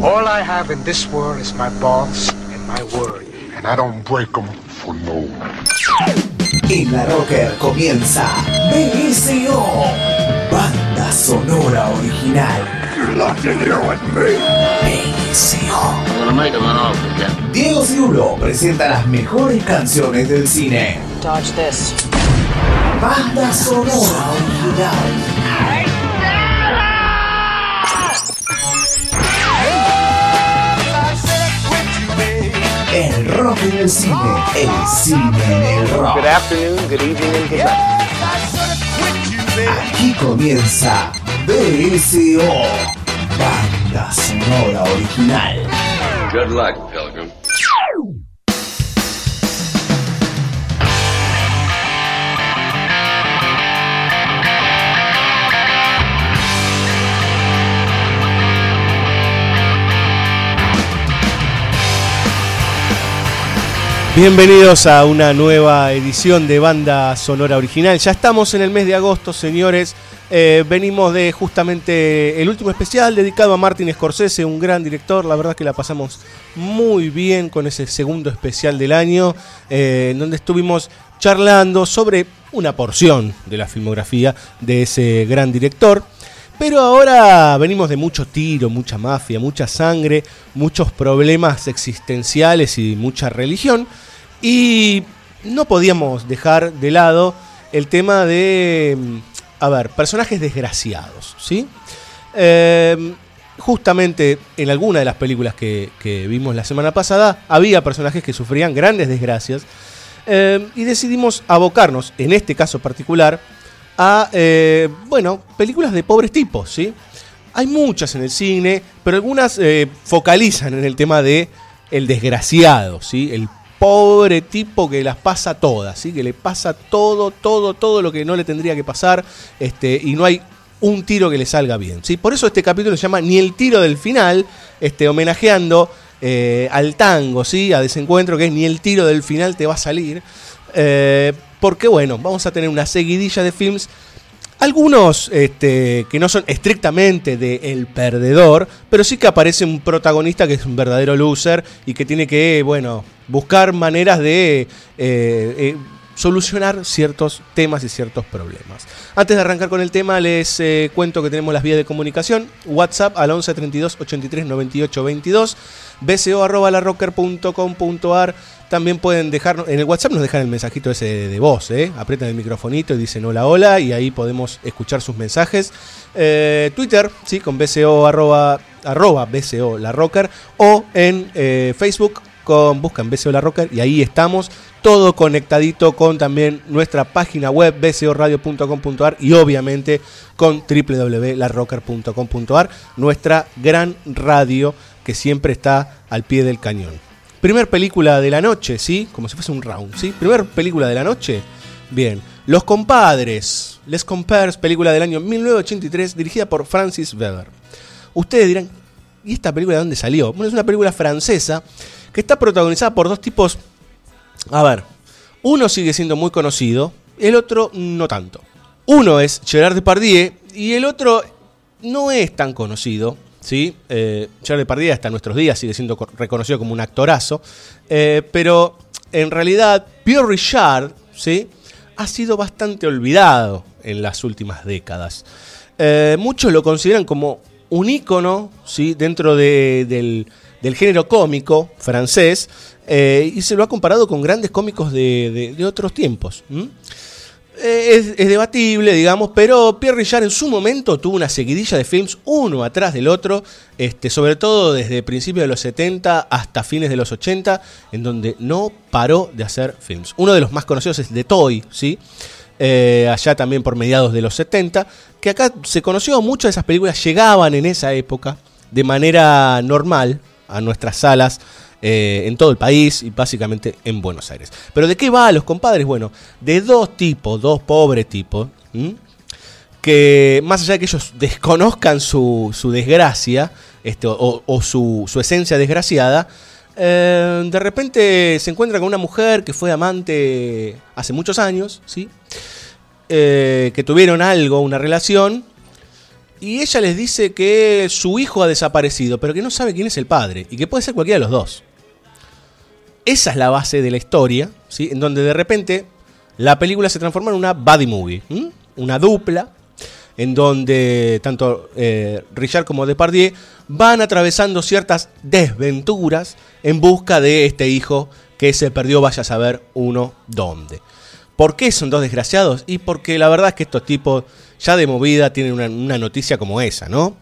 All I have in this world is my balls and my word. And I don't break them for no one. En la Rocker comienza BSO, banda sonora original. You're locked in here with me. BSO. I'm gonna make him an offer again. Diego Cirulo presenta las mejores canciones del cine. Dodge this. Banda sonora original. Rock en el cine, el cine en el rock. Good afternoon, good evening, and good night. Aquí comienza BSO, banda sonora original. Good luck, Pilgrim. Bienvenidos a una nueva edición de Banda Sonora Original. Ya estamos en el mes de agosto, señores. Eh, venimos de justamente el último especial dedicado a Martin Scorsese, un gran director. La verdad que la pasamos muy bien con ese segundo especial del año, eh, en donde estuvimos charlando sobre una porción de la filmografía de ese gran director. Pero ahora venimos de mucho tiro, mucha mafia, mucha sangre, muchos problemas existenciales y mucha religión. Y no podíamos dejar de lado el tema de, mm, a ver, personajes desgraciados, ¿sí? Eh, justamente en alguna de las películas que, vimos la semana pasada había personajes que sufrían grandes desgracias. Eh, y decidimos abocarnos, en este caso particular, a, eh, bueno, películas de pobres tipos, ¿sí? Hay muchas en el cine, pero algunas eh, focalizan en el tema de el desgraciado, ¿sí? El pobre tipo que las pasa todas, ¿sí? Que le pasa todo, todo, todo lo que no le tendría que pasar, este, y no hay un tiro que le salga bien, ¿sí? Por eso este capítulo se llama Ni el tiro del final, este, homenajeando eh, al tango, ¿sí? A desencuentro, que es Ni el tiro del final te va a salir. Eh, porque bueno, vamos a tener una seguidilla de films, algunos este, que no son estrictamente de El Perdedor, pero sí que aparece un protagonista que es un verdadero loser y que tiene que, bueno, buscar maneras de... eh, eh, solucionar ciertos temas y ciertos problemas. Antes de arrancar con el tema, les eh, cuento que tenemos las vías de comunicación. WhatsApp al 11 32 83 98 22. BCO arroba larrocker.com.ar. También pueden dejar, en el WhatsApp nos dejan el mensajito ese de, voz, ¿eh? aprietan el microfonito y dicen hola, hola, y ahí podemos escuchar sus mensajes. Eh, Twitter, sí, con BCO arroba, arroba BCO la rocker, o en eh, Facebook con buscan BCO La Rocker y ahí estamos, todo conectadito con también nuestra página web bcoradio.com.ar y obviamente con www.larrocker.com.ar, nuestra gran radio que siempre está al pie del cañón. Primer película de la noche, ¿sí? Como si fuese un round, ¿sí? Primer película de la noche. Bien. Los compadres. Les Compares, película del año 1983, dirigida por Francis Weber. Ustedes dirán, ¿y esta película de dónde salió? Bueno, es una película francesa que está protagonizada por dos tipos. A ver, uno sigue siendo muy conocido, el otro no tanto. Uno es Gerard Depardieu y el otro no es tan conocido. ¿Sí? Eh, Depardieu hasta nuestros días sigue siendo co- reconocido como un actorazo. eh, pero en realidad, Pierre Richard ¿sí? ha sido bastante olvidado en las últimas décadas. Eh, muchos lo consideran como un ícono ¿sí? dentro de- del, del género cómico francés eh, y se lo ha comparado con grandes cómicos de, de- otros tiempos. Eh, es, debatible, digamos, pero Pierre Richard en su momento tuvo una seguidilla de films uno atrás del otro, este, sobre todo desde principios de los 70 hasta fines de los 80, en donde no paró de hacer films. Uno de los más conocidos es The Toy, ¿sí? Eh, allá también por mediados de los 70, que acá se conoció, muchas de esas películas llegaban en esa época de manera normal a nuestras salas eh, en todo el país y básicamente en Buenos Aires. Pero ¿de qué va los compadres? Bueno, de dos tipos, dos pobres tipos, que más allá de que ellos desconozcan su, su desgracia este, o, o su, su esencia desgraciada, eh, de repente se encuentra con una mujer que fue amante hace muchos años, ¿sí? Eh, que tuvieron algo, una relación, y ella les dice que su hijo ha desaparecido, pero que no sabe quién es el padre y que puede ser cualquiera de los dos. Esa es la base de la historia, ¿sí? en donde de repente la película se transforma en una buddy movie, una dupla, en donde tanto eh, Richard como Depardieu van atravesando ciertas desventuras en busca de este hijo que se perdió, vaya a saber uno dónde. ¿Por qué son dos desgraciados? Y porque la verdad es que estos tipos ya de movida tienen una, una noticia como esa, ¿no?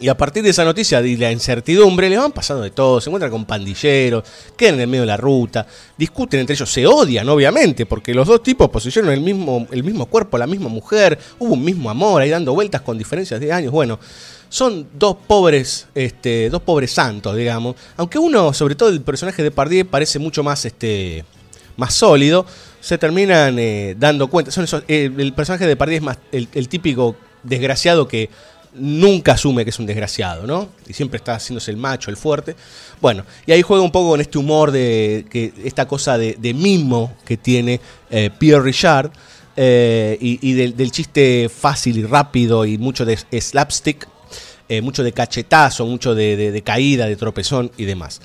Y a partir de esa noticia y la incertidumbre, le van pasando de todo, se encuentran con pandilleros, quedan en el medio de la ruta, discuten entre ellos, se odian, obviamente, porque los dos tipos posicionaron el mismo, el mismo cuerpo, la misma mujer, hubo un mismo amor ahí dando vueltas con diferencias de años. Bueno, son dos pobres, este, dos pobres santos, digamos. Aunque uno, sobre todo el personaje de Pardier, parece mucho más, este, más sólido, se terminan eh, dando cuenta. Son eh, el personaje de Pardier es más el típico desgraciado que nunca asume que es un desgraciado, ¿no? Y siempre está haciéndose el macho, el fuerte. Bueno, y ahí juega un poco con este humor de que esta cosa de, mimo que tiene eh, Pierre Richard eh, y, del, chiste fácil y rápido y mucho de slapstick, eh, mucho de cachetazo, mucho de, caída, de tropezón y demás.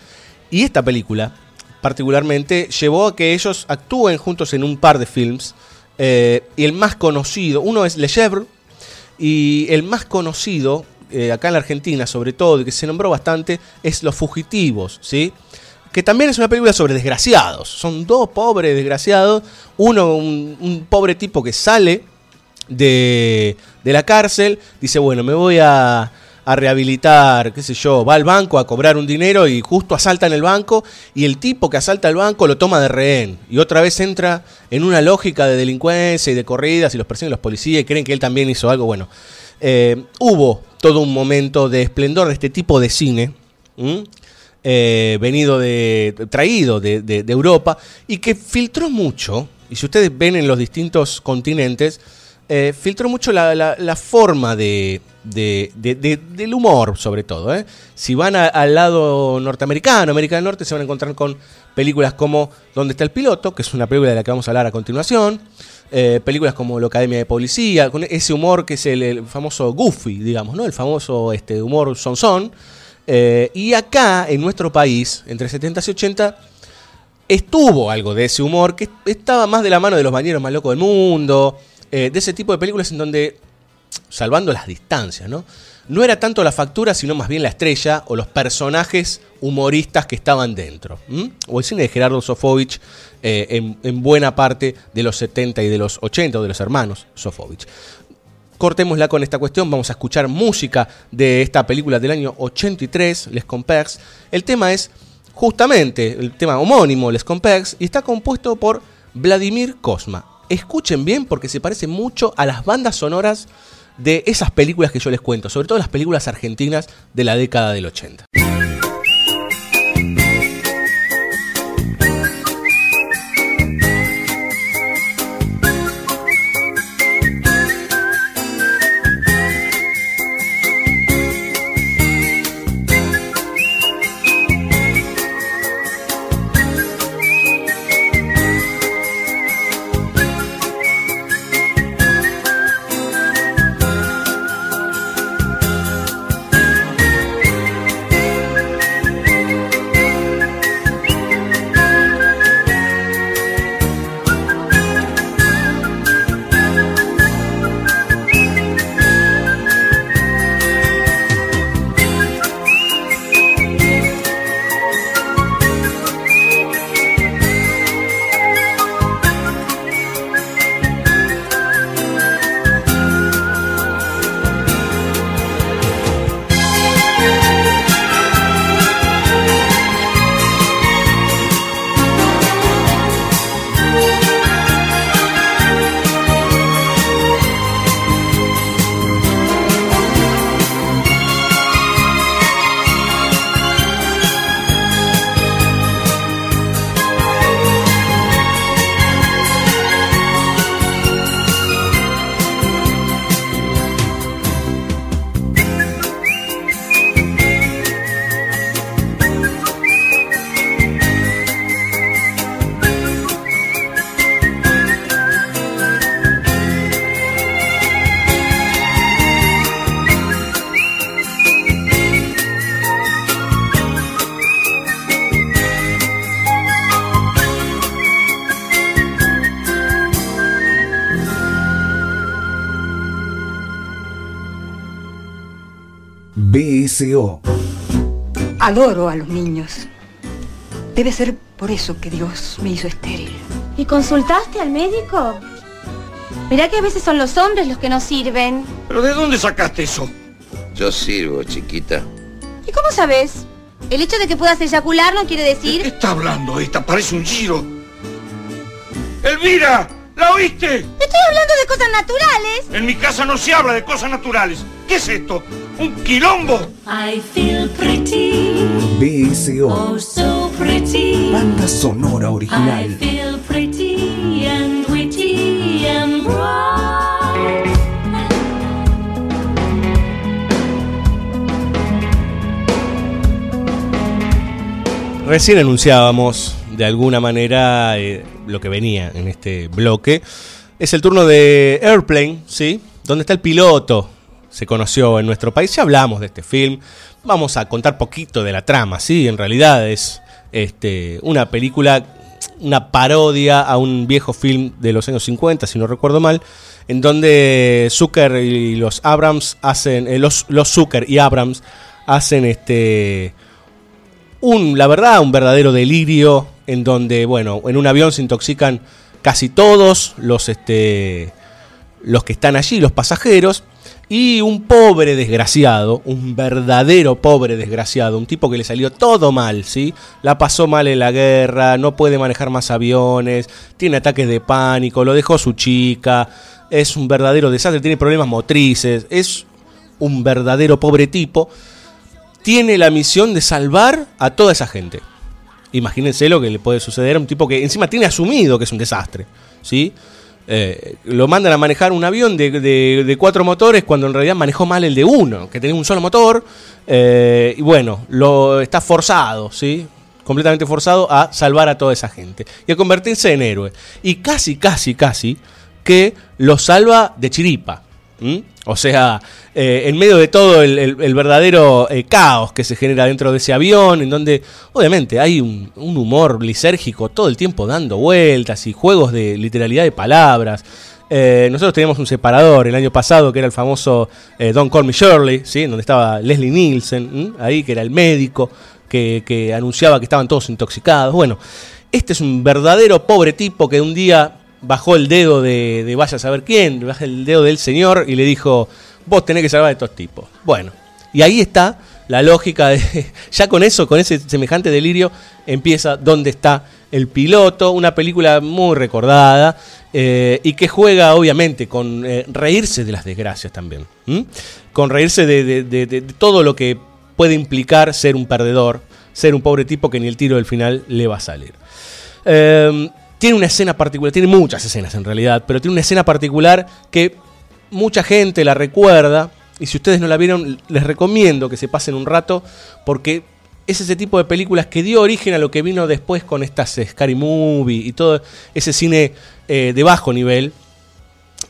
Y esta película, particularmente, llevó a que ellos actúen juntos en un par de films. y el más conocido, uno es Le Chèvre, y el más conocido, eh, acá en la Argentina sobre todo, y que se nombró bastante, es Los Fugitivos, ¿sí? Que también es una película sobre desgraciados. Son dos pobres desgraciados. Uno, un, pobre tipo que sale de, de, la cárcel, dice, bueno, me voy a, a rehabilitar, qué sé yo, va al banco a cobrar un dinero y justo asalta en el banco y el tipo que asalta el banco lo toma de rehén y otra vez entra en una lógica de delincuencia y de corridas y los persiguen los policías y creen que él también hizo algo. Bueno, eh, hubo todo un momento de esplendor de este tipo de cine. Eh, venido de, traído de, Europa y que filtró mucho, y si ustedes ven en los distintos continentes, eh, filtró mucho la forma de, de, del humor, sobre todo. ¿eh? Si van al lado norteamericano, América del Norte, se van a encontrar con películas como ¿Dónde está el piloto? que es una película de la que vamos a hablar a continuación. Eh, películas como La Academia de Policía, con ese humor que es el, famoso goofy, digamos, ¿no? El famoso este, humor son eh, y acá, en nuestro país, entre 70 y 80, estuvo algo de ese humor que estaba más de la mano de los bañeros más locos del mundo, de ese tipo de películas en donde salvando las distancias, ¿no? No era tanto la factura, sino más bien la estrella o los personajes humoristas que estaban dentro. O el cine de Gerardo Sofovich eh, en, buena parte de los 70 y de los 80, o de los hermanos Sofovich. Cortémosla con esta cuestión, vamos a escuchar música de esta película del año 83, Les Compères. El tema es justamente el tema homónimo, Les Compères, y está compuesto por Vladimir Kosma. Escuchen bien porque se parece mucho a las bandas sonoras de esas películas que yo les cuento, sobre todo las películas argentinas de la década del 80. BSO. Adoro a los niños. Debe ser por eso que Dios me hizo estéril. ¿Y consultaste al médico? Mirá que a veces son los hombres los que no sirven. ¿Pero de dónde sacaste eso? Yo sirvo, chiquita. ¿Y cómo sabes? El hecho de que puedas eyacular no quiere ¿De qué decir... está hablando esta? Parece un giro. ¡Elvira! ¿La oíste? Estoy hablando de cosas naturales. En mi casa no se habla de cosas naturales. ¿Qué es esto? ¿Un quilombo? I feel pretty, BSO. oh so pretty. Banda sonora I original. feel pretty and witty and bright. Recién anunciábamos de alguna manera eh, lo que venía en este bloque. Es el turno de Airplane, ¿sí? Donde está el piloto. Se conoció en nuestro país. Ya hablamos de este film. Vamos a contar poquito de la trama, ¿sí? En realidad es este, una película, una parodia a un viejo film de los años 50, si no recuerdo mal, en donde Zucker y los Abrams hacen, eh, los, Zucker y Abrams hacen este un, la verdad, un verdadero delirio en donde, bueno, en un avión se intoxican casi todos los, este, los que están allí, los pasajeros, y un pobre desgraciado, un verdadero pobre desgraciado, un tipo que le salió todo mal, ¿sí? La pasó mal en la guerra, no puede manejar más aviones, tiene ataques de pánico, lo dejó su chica, es un verdadero desastre, tiene problemas motrices, es un verdadero pobre tipo tiene la misión de salvar a toda esa gente. Imagínense lo que le puede suceder a un tipo que encima tiene asumido que es un desastre. ¿sí? Eh, lo mandan a manejar un avión de, cuatro motores cuando en realidad manejó mal el de uno, que tenía un solo motor. eh, y bueno, lo está forzado, ¿sí? completamente forzado a salvar a toda esa gente y a convertirse en héroe. Y casi, casi, casi que lo salva de chiripa. ¿M? O sea, eh, en medio de todo el, verdadero eh, caos que se genera dentro de ese avión, en donde obviamente hay un, humor lisérgico todo el tiempo dando vueltas y juegos de literalidad de palabras. Eh, nosotros teníamos un separador el año pasado que era el famoso Don't Call Me Shirley, ¿sí? donde estaba Leslie Nielsen, ahí que era el médico que anunciaba que estaban todos intoxicados. Bueno, este es un verdadero pobre tipo que un día bajó el dedo de, de vaya a saber quién, bajó el dedo del señor y le dijo, vos tenés que salvar a estos tipos. Bueno, y ahí está la lógica de, ya con eso, con ese semejante delirio, empieza dónde está el piloto, una película muy recordada eh, y que juega obviamente con eh, reírse de las desgracias también, con reírse de- de- de todo lo que puede implicar ser un perdedor, ser un pobre tipo que ni el tiro del final le va a salir. Eh, tiene una escena particular, tiene muchas escenas en realidad, pero tiene una escena particular que mucha gente la recuerda. Y si ustedes no la vieron, les recomiendo que se pasen un rato porque es ese tipo de películas que dio origen a lo que vino después con estas Scary Movie y todo ese cine eh, de bajo nivel.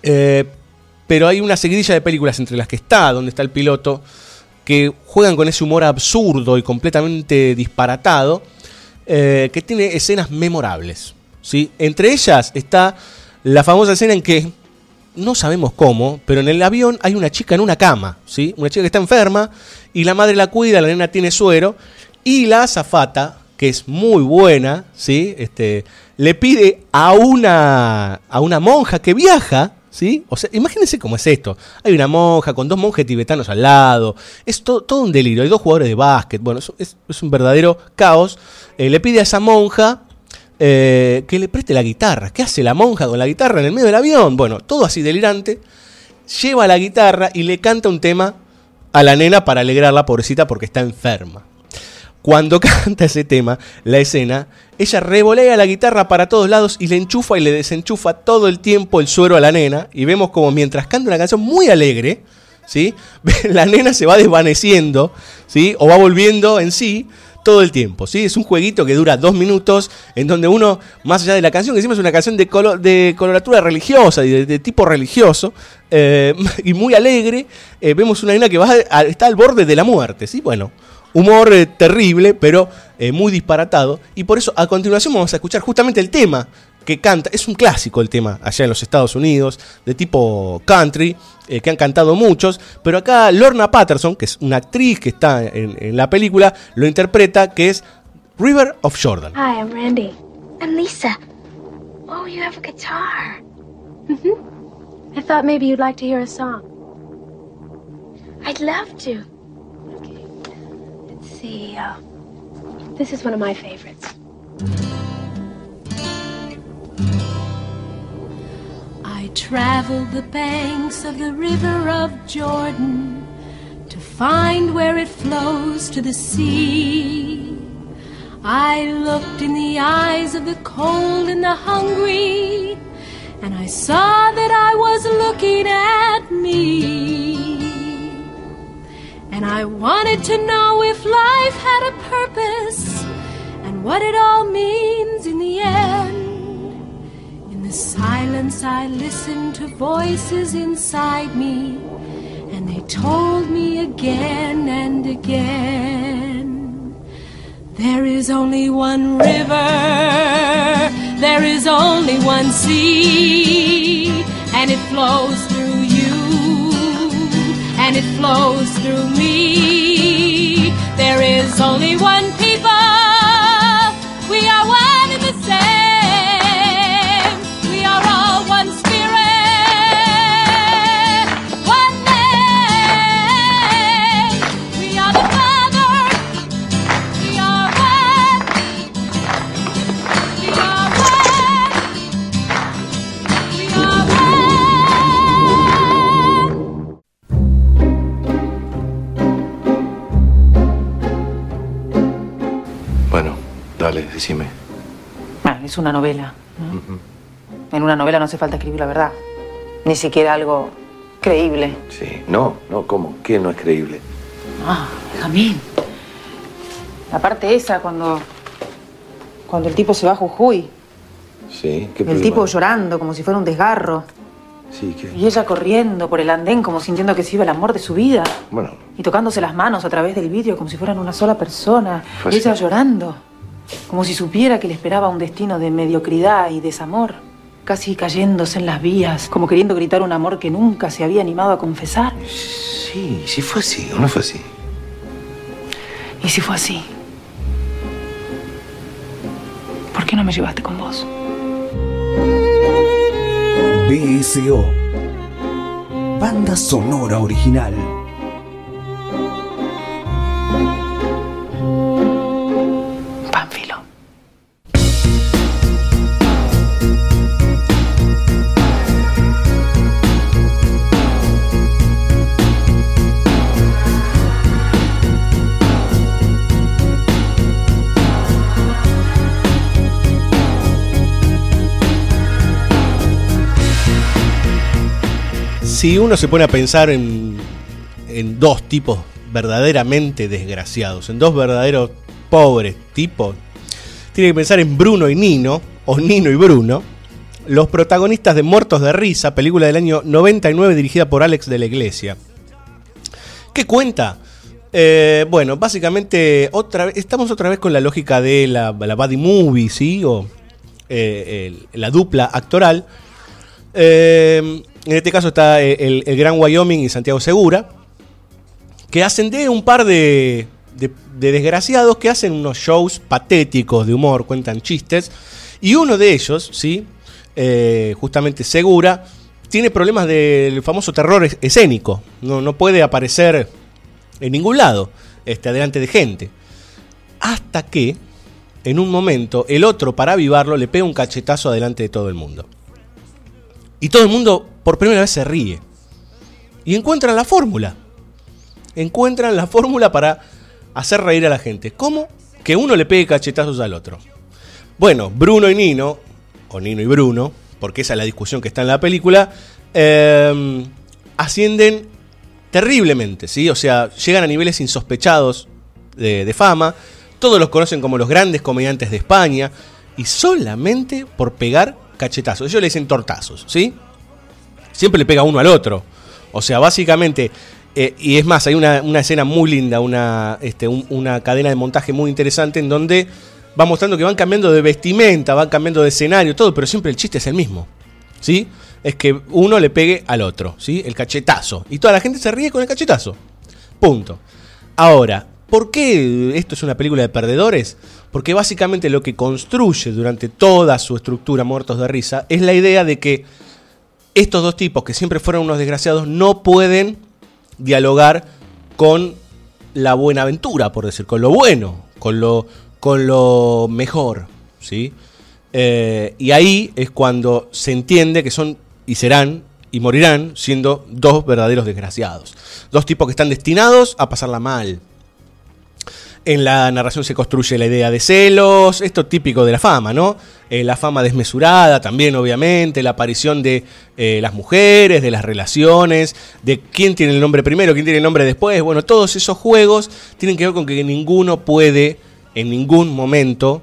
Eh, pero hay una seguidilla de películas entre las que está, donde está el piloto, que juegan con ese humor absurdo y completamente disparatado, eh, que tiene escenas memorables. ¿Sí? Entre ellas está la famosa escena en que, no sabemos cómo, pero en el avión hay una chica en una cama, ¿sí? una chica que está enferma, y la madre la cuida, la nena tiene suero, y la azafata, que es muy buena, ¿sí? este, le pide a una, a una monja que viaja, ¿sí? O sea, imagínense cómo es esto. Hay una monja con dos monjes tibetanos al lado. Es to- todo un delirio. Hay dos jugadores de básquet. Bueno, es un verdadero caos. Eh, le pide a esa monja eh, que le preste la guitarra. ¿Qué hace la monja con la guitarra en el medio del avión? Bueno, todo así delirante. Lleva la guitarra y le canta un tema a la nena para alegrarla, pobrecita, porque está enferma. Cuando canta ese tema, la escena, ella revolea la guitarra para todos lados y le enchufa y le desenchufa todo el tiempo el suero a la nena. Y vemos como mientras canta una canción muy alegre, ¿sí? la nena se va desvaneciendo, ¿sí? O va volviendo en sí todo el tiempo, ¿sí? Es un jueguito que dura dos minutos, en donde uno, más allá de la canción, que encima es una canción de, colo- de coloratura religiosa y de, tipo religioso, eh, y muy alegre, eh, vemos una nena que va a- está al borde de la muerte, ¿sí? Bueno, humor eh, terrible, pero muy disparatado. Y por eso a continuación vamos a escuchar justamente el tema que canta, es un clásico el tema allá en los Estados Unidos, de tipo country, eh, que han cantado muchos, pero acá Lorna Patterson, que es una actriz que está en, en la película, lo interpreta, que es River of Jordan. Hi, I'm Randy. I'm Lisa. Oh, you have a guitar. Mm-hmm. I thought maybe you'd like to hear a song. I'd love to. Okay. Let's see. Uh, this is one of my favorites. I traveled the banks of the river of Jordan to find where it flows to the sea. I looked in the eyes of the cold and the hungry, and I saw that I was looking at me. And I wanted to know if life had a purpose and what it all means in the end. In the silence, I listened to voices inside me, and they told me again and again there is only one river, there is only one sea, and it flows through you, and it flows through me. There is only one people, dale, decime. Ah, es una novela. ¿no? En una novela no hace falta escribir la verdad. Ni siquiera algo creíble. Sí. No, no, ¿cómo? ¿Qué no es creíble? Ah, Jamín. La parte esa cuando. Cuando el tipo se va a Jujuy. Sí, ¿qué El problema tipo llorando como si fuera un desgarro. Sí, ¿qué? Y ella corriendo por el andén como sintiendo que se iba el amor de su vida. Bueno, Y tocándose las manos a través del vidrio como si fueran una sola persona. Fue y ella llorando. Como si supiera que le esperaba un destino de mediocridad y desamor. Casi cayéndose en las vías, como queriendo gritar un amor que nunca se había animado a confesar. sí, sí fue así, ¿o no fue así? ¿Y si fue así? ¿Por qué no me llevaste con vos? BSO. Banda sonora original. Si uno se pone a pensar en, en dos tipos verdaderamente desgraciados, en dos verdaderos pobres tipos, tiene que pensar en Bruno y Nino, o Nino y Bruno, los protagonistas de Muertos de Risa, película del año 99 dirigida por Alex de la Iglesia. ¿Qué cuenta? Eh, bueno, básicamente otra estamos otra vez con la lógica de la, la buddy movie, ¿sí? O eh, la dupla actoral. Eh, en este caso está eh, el, el Gran Wyoming y Santiago Segura, que hacen de un par de, de- de desgraciados que hacen unos shows patéticos de humor, cuentan chistes, y uno de ellos, ¿sí? Eh, justamente Segura, tiene problemas del famoso terror es- escénico, no, no puede aparecer en ningún lado, este, adelante de gente. Hasta que, en un momento, el otro, para avivarlo, le pega un cachetazo adelante de todo el mundo. Y todo el mundo por primera vez se ríe. Y encuentran la fórmula. Encuentran la fórmula para hacer reír a la gente. ¿Cómo? Que uno le pegue cachetazos al otro. Bueno, Bruno y Nino, o Nino y Bruno, porque esa es la discusión que está en la película, eh, ascienden terriblemente, ¿sí? O sea, llegan a niveles insospechados de, de fama. Todos los conocen como los grandes comediantes de España. Y solamente por pegar cachetazos. Ellos le dicen tortazos, ¿sí? Siempre le pega uno al otro. O sea, básicamente. eh, y es más, hay una, una escena muy linda, una, este, un- una cadena de montaje muy interesante en donde va mostrando que van cambiando de vestimenta, van cambiando de escenario, todo, pero siempre el chiste es el mismo. ¿Sí? Es que uno le pegue al otro, ¿sí? El cachetazo. Y toda la gente se ríe con el cachetazo. Punto. Ahora, ¿por qué esto es una película de perdedores? Porque básicamente lo que construye durante toda su estructura Muertos de Risa es la idea de que estos dos tipos, que siempre fueron unos desgraciados, no pueden dialogar con la buena aventura, por decir, con lo bueno, con lo, con lo mejor, ¿sí? Eh, y ahí es cuando se entiende que son y serán y morirán siendo dos verdaderos desgraciados. Dos tipos que están destinados a pasarla mal. En la narración se construye la idea de celos, esto típico de la fama, ¿no? Eh, la fama desmesurada también, obviamente, la aparición de eh, las mujeres, de las relaciones, de quién tiene el nombre primero, quién tiene el nombre después. Bueno, todos esos juegos tienen que ver con que ninguno puede en ningún momento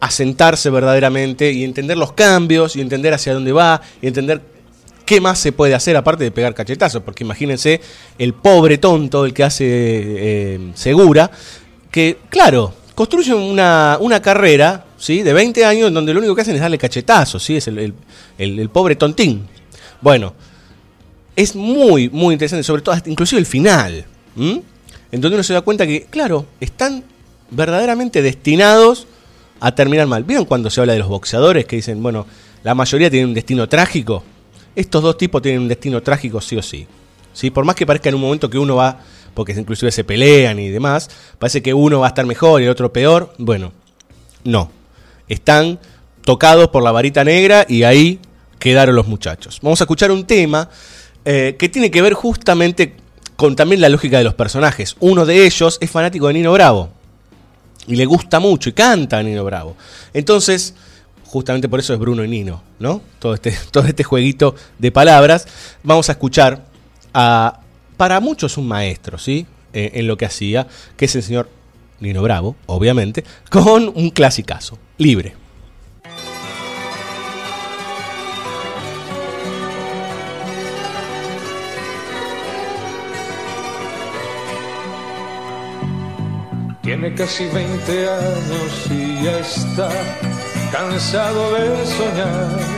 asentarse verdaderamente y entender los cambios y entender hacia dónde va y entender qué más se puede hacer aparte de pegar cachetazos, porque imagínense el pobre tonto, el que hace eh, Segura, que, claro, construye una, una, carrera ¿sí? de 20 años donde lo único que hacen es darle cachetazos, ¿sí? es el, el, pobre tontín. Bueno, es muy, muy interesante, sobre todo inclusive el final, en donde uno se da cuenta que, claro, están verdaderamente destinados a terminar mal. ¿Vieron cuando se habla de los boxeadores que dicen, bueno, la mayoría tienen un destino trágico? Estos dos tipos tienen un destino trágico sí o sí. ¿Sí? Por más que parezca en un momento que uno va, porque inclusive se pelean y demás, parece que uno va a estar mejor y el otro peor. Bueno, no. Están tocados por la varita negra y ahí quedaron los muchachos. Vamos a escuchar un tema eh, que tiene que ver justamente con también la lógica de los personajes. Uno de ellos es fanático de Nino Bravo y le gusta mucho y canta a Nino Bravo. Entonces, justamente por eso es Bruno y Nino, ¿no? Todo este, todo este jueguito de palabras. Vamos a escuchar a, para muchos, un maestro, ¿sí? Eh, en lo que hacía, que es el señor Nino Bravo, obviamente, con un clasicazo, libre. Tiene casi 20 años y ya está cansado de soñar.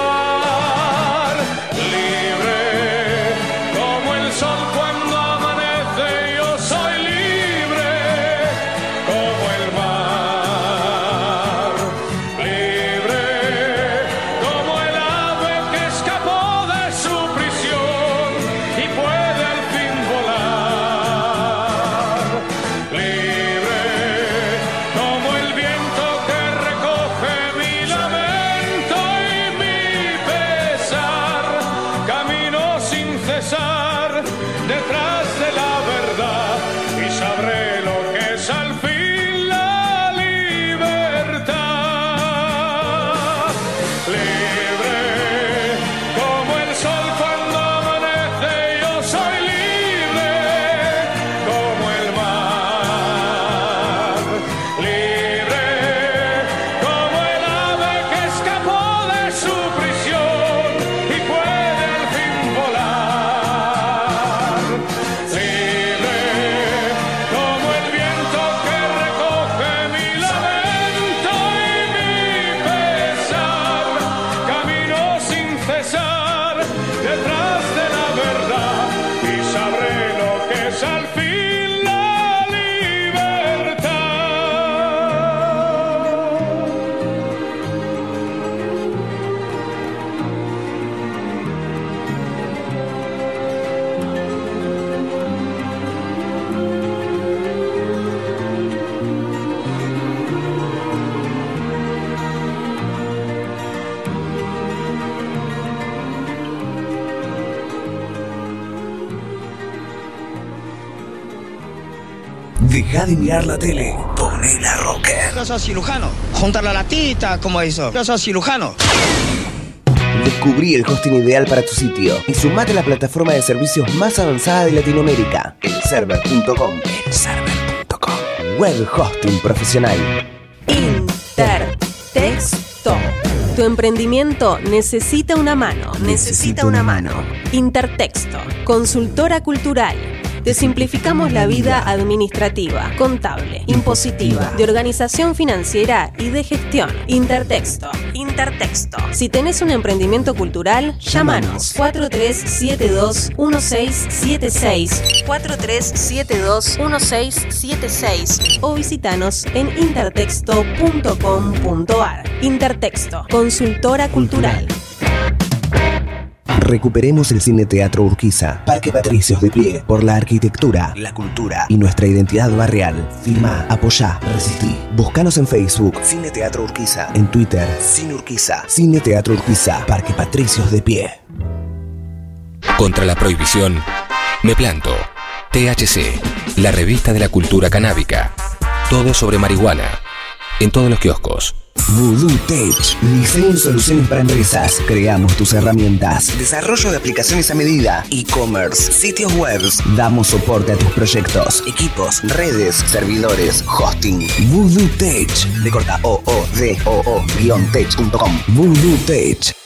Libre Deja de mirar la tele. Poné la rocker. Yo soy cirujano. Juntar la latita, como hizo. Yo soy cirujano. Descubrí el hosting ideal para tu sitio y sumate a la plataforma de servicios más avanzada de Latinoamérica, elserver.com. Elserver.com. Web hosting profesional. Intertexto. Tu emprendimiento necesita una mano. Necesita una mano. Intertexto. Consultora cultural. Te simplificamos la vida administrativa, contable, impositiva, de organización financiera y de gestión. Intertexto. Intertexto. Si tenés un emprendimiento cultural, llámanos 4372-1676. 4372-1676. O visitanos en intertexto.com.ar. Intertexto. Consultora cultural. Recuperemos el Cine Teatro Urquiza. Parque Patricios de pie. Por la arquitectura, la cultura y nuestra identidad barrial. Firma, apoyá, resistí. Búscanos en Facebook. Cine Teatro Urquiza. En Twitter. Cine Urquiza. Cine Teatro Urquiza. Parque Patricios de pie. Contra la prohibición, me planto. THC, la revista de la cultura canábica. Todo sobre marihuana. En todos los kioscos. Voodoo Tech. Diseño y soluciones para empresas. Creamos tus herramientas. Desarrollo de aplicaciones a medida. E-commerce. Sitios web. Damos soporte a tus proyectos. Equipos, redes, servidores, hosting. Voodoo Tech. De corta o o d o o guion tech.com. Voodoo Tech.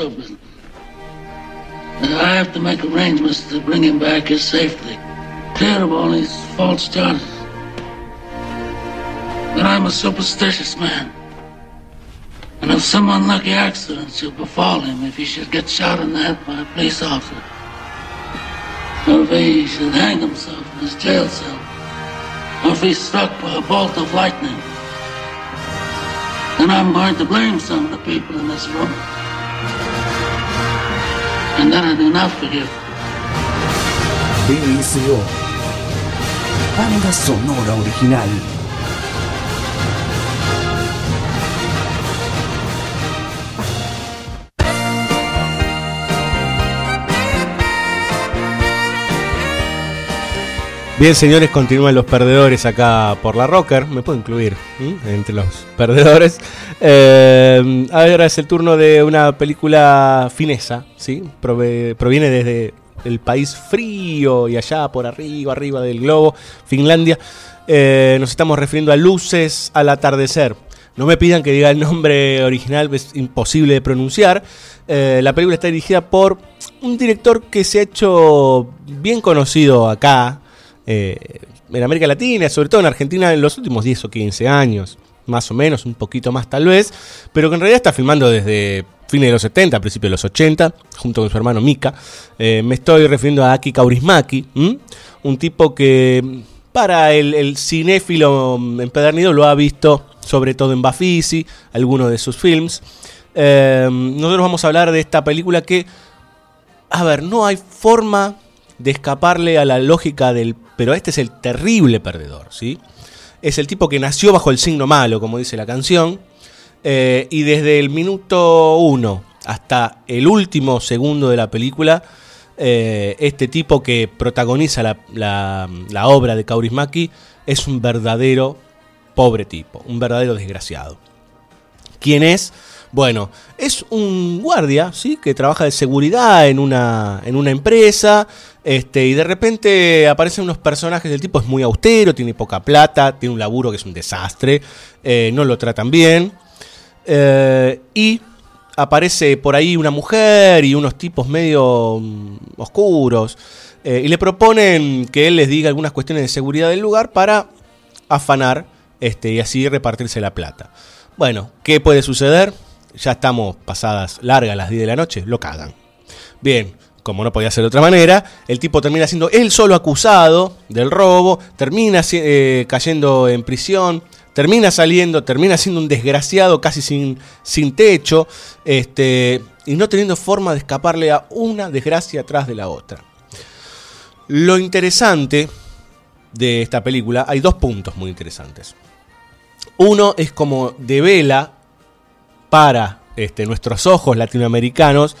And I have to make arrangements to bring him back here safely, clear of all these false charges. But I'm a superstitious man. And if some unlucky accident should befall him, if he should get shot in the head by a police officer, or if he should hang himself in his jail cell, or if he's struck by a bolt of lightning, then I'm going to blame some of the people in this room. And then I do not sonora original. Bien, señores, continúan los perdedores acá por la Rocker. Me puedo incluir entre los perdedores. Eh, ahora es el turno de una película finesa, ¿sí? Proviene desde el país frío y allá por arriba, arriba del globo, Finlandia. Eh, nos estamos refiriendo a Luces al atardecer. No me pidan que diga el nombre original, es imposible de pronunciar. Eh, la película está dirigida por un director que se ha hecho bien conocido acá, eh, en América Latina, sobre todo en Argentina, en los últimos 10 o 15 años, más o menos, un poquito más tal vez, pero que en realidad está filmando desde fines de los 70, principios de los 80, junto con su hermano Mika. Eh, me estoy refiriendo a Aki Kaurismaki, un tipo que para el, el cinéfilo empedernido lo ha visto sobre todo en Bafisi, algunos de sus films. Eh, nosotros vamos a hablar de esta película que, a ver, no hay forma de escaparle a la lógica del... Pero este es el terrible perdedor, ¿sí? Es el tipo que nació bajo el signo malo, como dice la canción, eh, y desde el minuto uno hasta el último segundo de la película, eh, este tipo que protagoniza la, la- obra de Kaurismäki es un verdadero pobre tipo, un verdadero desgraciado. ¿Quién es? Bueno, es un guardia, ¿sí? Que trabaja de seguridad en una, en una empresa. Este, y de repente aparecen unos personajes del tipo, es muy austero, tiene poca plata, tiene un laburo que es un desastre, eh, no lo tratan bien. Eh, y aparece por ahí una mujer y unos tipos medio mm, oscuros. eh, y le proponen que él les diga algunas cuestiones de seguridad del lugar para afanar este, y así repartirse la plata. Bueno, ¿qué puede suceder? Ya estamos pasadas largas las 10 de la noche, lo cagan. Bien, como no podía ser de otra manera, el tipo termina siendo él solo acusado del robo, termina eh, cayendo en prisión, termina saliendo, termina siendo un desgraciado casi sin, sin techo, este, y no teniendo forma de escaparle a una desgracia atrás de la otra. Lo interesante de esta película, hay dos puntos muy interesantes. Uno es como devela para este, nuestros ojos latinoamericanos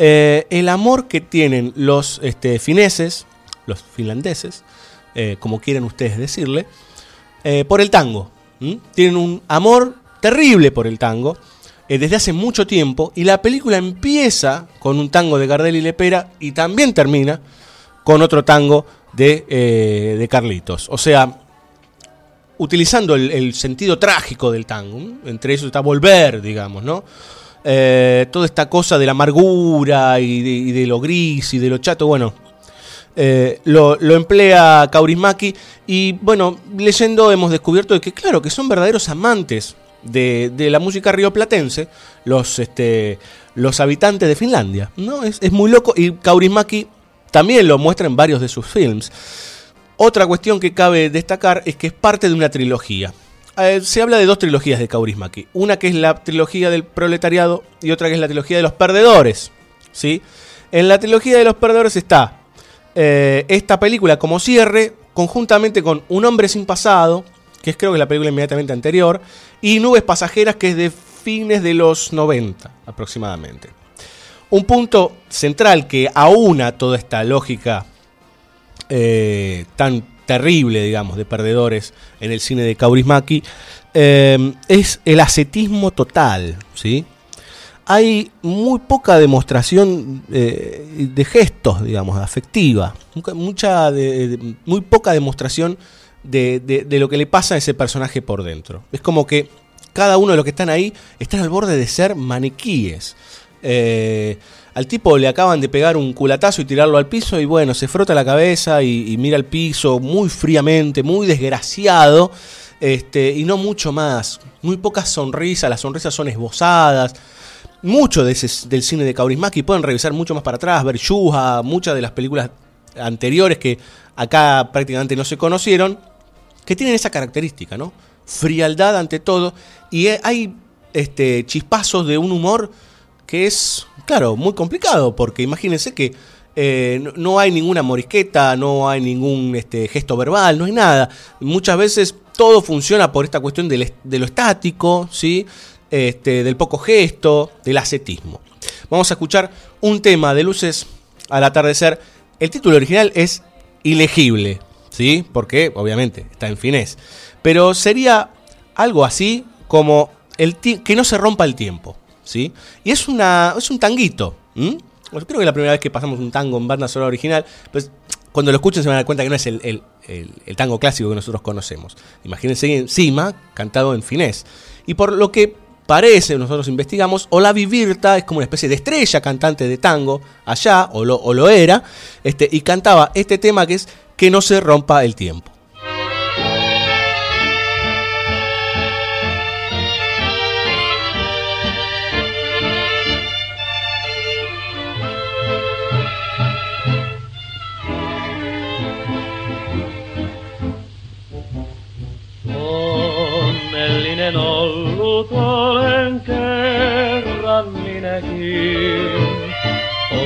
eh, el amor que tienen los este, fineses, los finlandeses, eh, como quieran ustedes decirle, eh, por el tango. Tienen un amor terrible por el tango desde hace mucho tiempo y la película empieza con un tango de Gardel y Lepera y también termina con otro tango de, de Carlitos. O sea, utilizando el, el sentido trágico del tango. Entre eso está volver, digamos, ¿no? Eh, toda esta cosa de la amargura y de, lo gris y de lo chato, bueno, eh, lo, emplea Kaurismäki y bueno, leyendo hemos descubierto de que claro, que son verdaderos amantes de, la música rioplatense, los, este, los habitantes de Finlandia, ¿no? Es, es muy loco y Kaurismäki también lo muestra en varios de sus films. Otra cuestión que cabe destacar es que es parte de una trilogía. Eh, se habla de dos trilogías de Kaurismäki. Una que es la trilogía del proletariado y otra que es la trilogía de los perdedores. ¿sí? En la trilogía de los perdedores está eh, esta película como cierre, conjuntamente con Un hombre sin pasado, que es creo que la película inmediatamente anterior, y Nubes pasajeras, que es de fines de los 90 aproximadamente. Un punto central que aúna toda esta lógica eh, tan terrible, digamos, de perdedores en el cine de Kaurismäki, eh, es el ascetismo total, ¿sí? Hay muy poca demostración eh, de gestos, digamos, afectiva, Mucha- de- muy poca demostración de, de- de lo que le pasa a ese personaje por dentro. Es como que cada uno de los que están ahí están al borde de ser maniquíes. Eh, al tipo le acaban de pegar un culatazo y tirarlo al piso y bueno, se frota la cabeza y, mira el piso muy fríamente, muy desgraciado, este, y no mucho más. Muy pocas sonrisas, las sonrisas son esbozadas. Mucho de ese- del cine de Kaurismäki pueden revisar mucho más para atrás, ver Yuja, muchas de las películas anteriores que acá prácticamente no se conocieron, que tienen esa característica, ¿no? Frialdad ante todo. Y eh, hay este, chispazos de un humor que es, claro, muy complicado, porque imagínense que eh, no, hay ninguna morisqueta, no hay ningún este, gesto verbal, no hay nada. Muchas veces todo funciona por esta cuestión de lo estático, ¿sí? Este, del poco gesto, del ascetismo. Vamos a escuchar un tema de Luces al atardecer. El título original es ilegible, ¿sí? Porque obviamente está en finés. Pero sería algo así como el que no se rompa el tiempo, ¿sí? Y es, una, es un tanguito. creo que es la primera vez que pasamos un tango en banda sonora original, pues cuando lo escuchen se van a dar cuenta que no es el- el tango clásico que nosotros conocemos. Imagínense encima cantado en finés. Y por lo que parece, nosotros investigamos, Olavi Virta es como una especie de estrella cantante de tango allá, o lo, o lo era, este, y cantaba este tema que es Que no se rompa el tiempo. Olen kerran minäkin.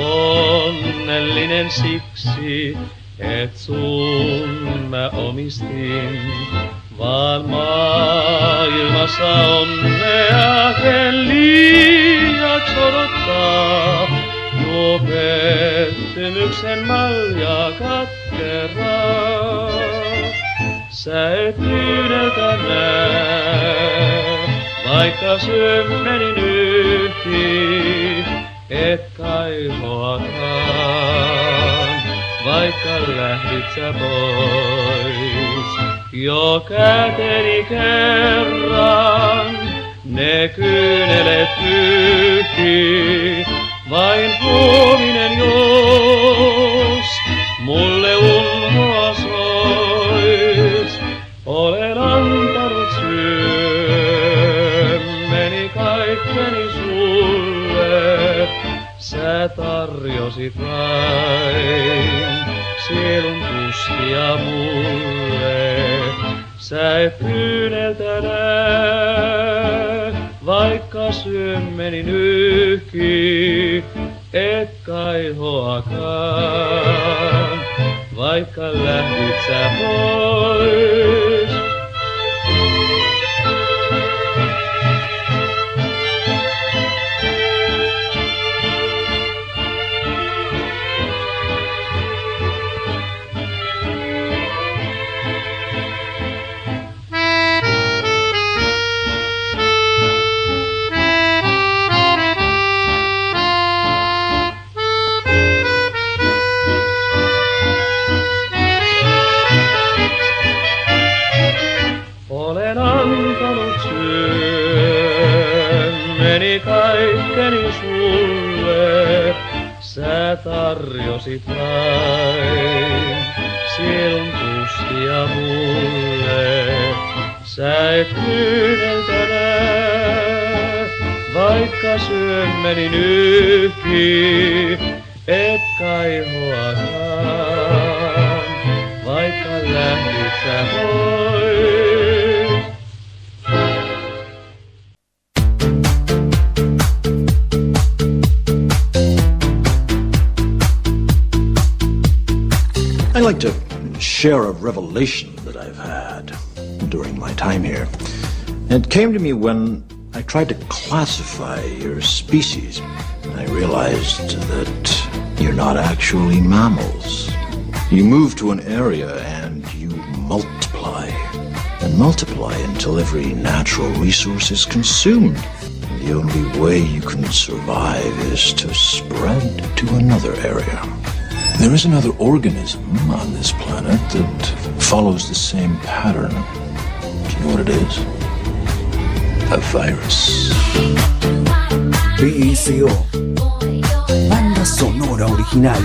Onnellinen siksi, et sun mä omistin. Vaan maailmassa onnea ken liiaksi odottaa. Tuo pettymyksen malja katkeraa. Sä et yhdeltä näe, vaikka syömmeni nyhti, et kaihoakaan, vaikka lähdit sä pois. Jo käteni kerran, ne kyynelet pyyhki, vain huominen jos mulle unhoa sois. Olen antanut sä tarjosit vain sielun tuskia mulle. Sä et kyyneltä näe, vaikka syömmeni nyhki, et kaihoakaan, vaikka lähdit sä pois. Sielun tuskia mulle. Sä et kyyneltä näe, vaikka syömmeni nyhki, et kaihoakaan, vaikka lähdit sä. Share of revelation that I've had during my time here. It came to me when I tried to classify your species. I realized that you're not actually mammals. You move to an area and you multiply. And multiply until every natural resource is consumed. The only way you can survive is to spread to another area. There is another organism on this planet that follows the same pattern. Do you know what it is? A virus. PSO. Banda sonora original.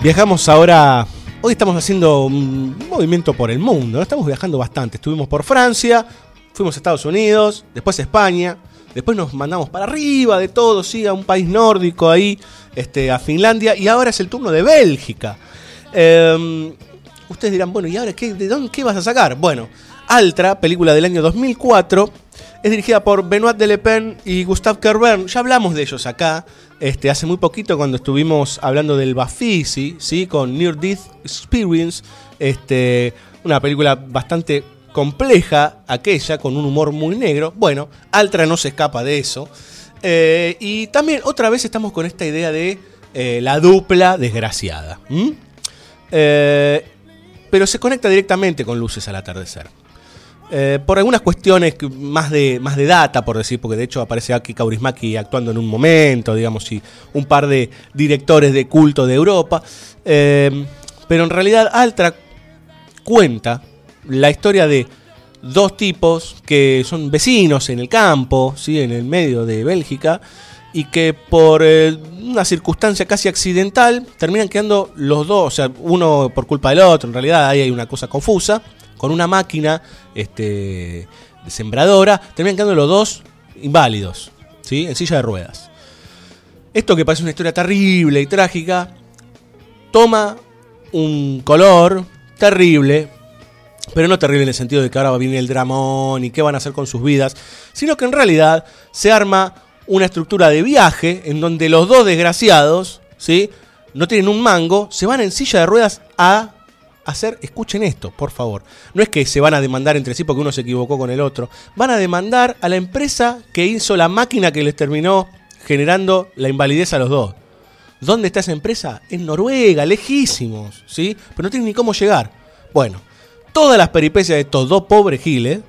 Viajamos ahora. Hoy estamos haciendo un movimiento por el mundo, estamos viajando bastante. Estuvimos por Francia, fuimos a Estados Unidos, después a España, después nos mandamos para arriba de todo, sí, a un país nórdico ahí, este, a Finlandia, y ahora es el turno de Bélgica. Eh, ustedes dirán, bueno, ¿y ahora qué, de dónde, qué vas a sacar? Bueno, Altra, película del año 2004, es dirigida por Benoit Delepin y Gustave Kervern. Ya hablamos de ellos acá, este, hace muy poquito cuando estuvimos hablando del Bafisi, ¿sí? con Near Death Experience, este, una película bastante compleja, aquella, con un humor muy negro. Bueno, Altra no se escapa de eso. Eh, y también otra vez estamos con esta idea de eh, la dupla desgraciada. Eh, pero se conecta directamente con Luces al atardecer. Eh, por algunas cuestiones más de, más de data, por decir, porque de hecho aparece aquí Kaurismäki actuando en un momento, digamos, y un par de directores de culto de Europa. Eh, pero en realidad Altra cuenta la historia de dos tipos que son vecinos en el campo, ¿sí? en el medio de Bélgica, y que por eh, una circunstancia casi accidental terminan quedando los dos, o sea, uno por culpa del otro, en realidad ahí hay una cosa confusa, con una máquina este, sembradora, terminan quedando los dos inválidos, ¿sí? en silla de ruedas. esto que parece una historia terrible y trágica, toma un color terrible, pero no terrible en el sentido de que ahora va a el dramón y qué van a hacer con sus vidas, sino que en realidad se arma una estructura de viaje en donde los dos desgraciados, ¿sí? No tienen un mango, se van en silla de ruedas a hacer, escuchen esto, por favor. No es que se van a demandar entre sí porque uno se equivocó con el otro. Van a demandar a la empresa que hizo la máquina que les terminó generando la invalidez a los dos. ¿Dónde está esa empresa? En Noruega, lejísimos, ¿sí? Pero no tienen ni cómo llegar. Bueno, todas las peripecias de estos dos pobres giles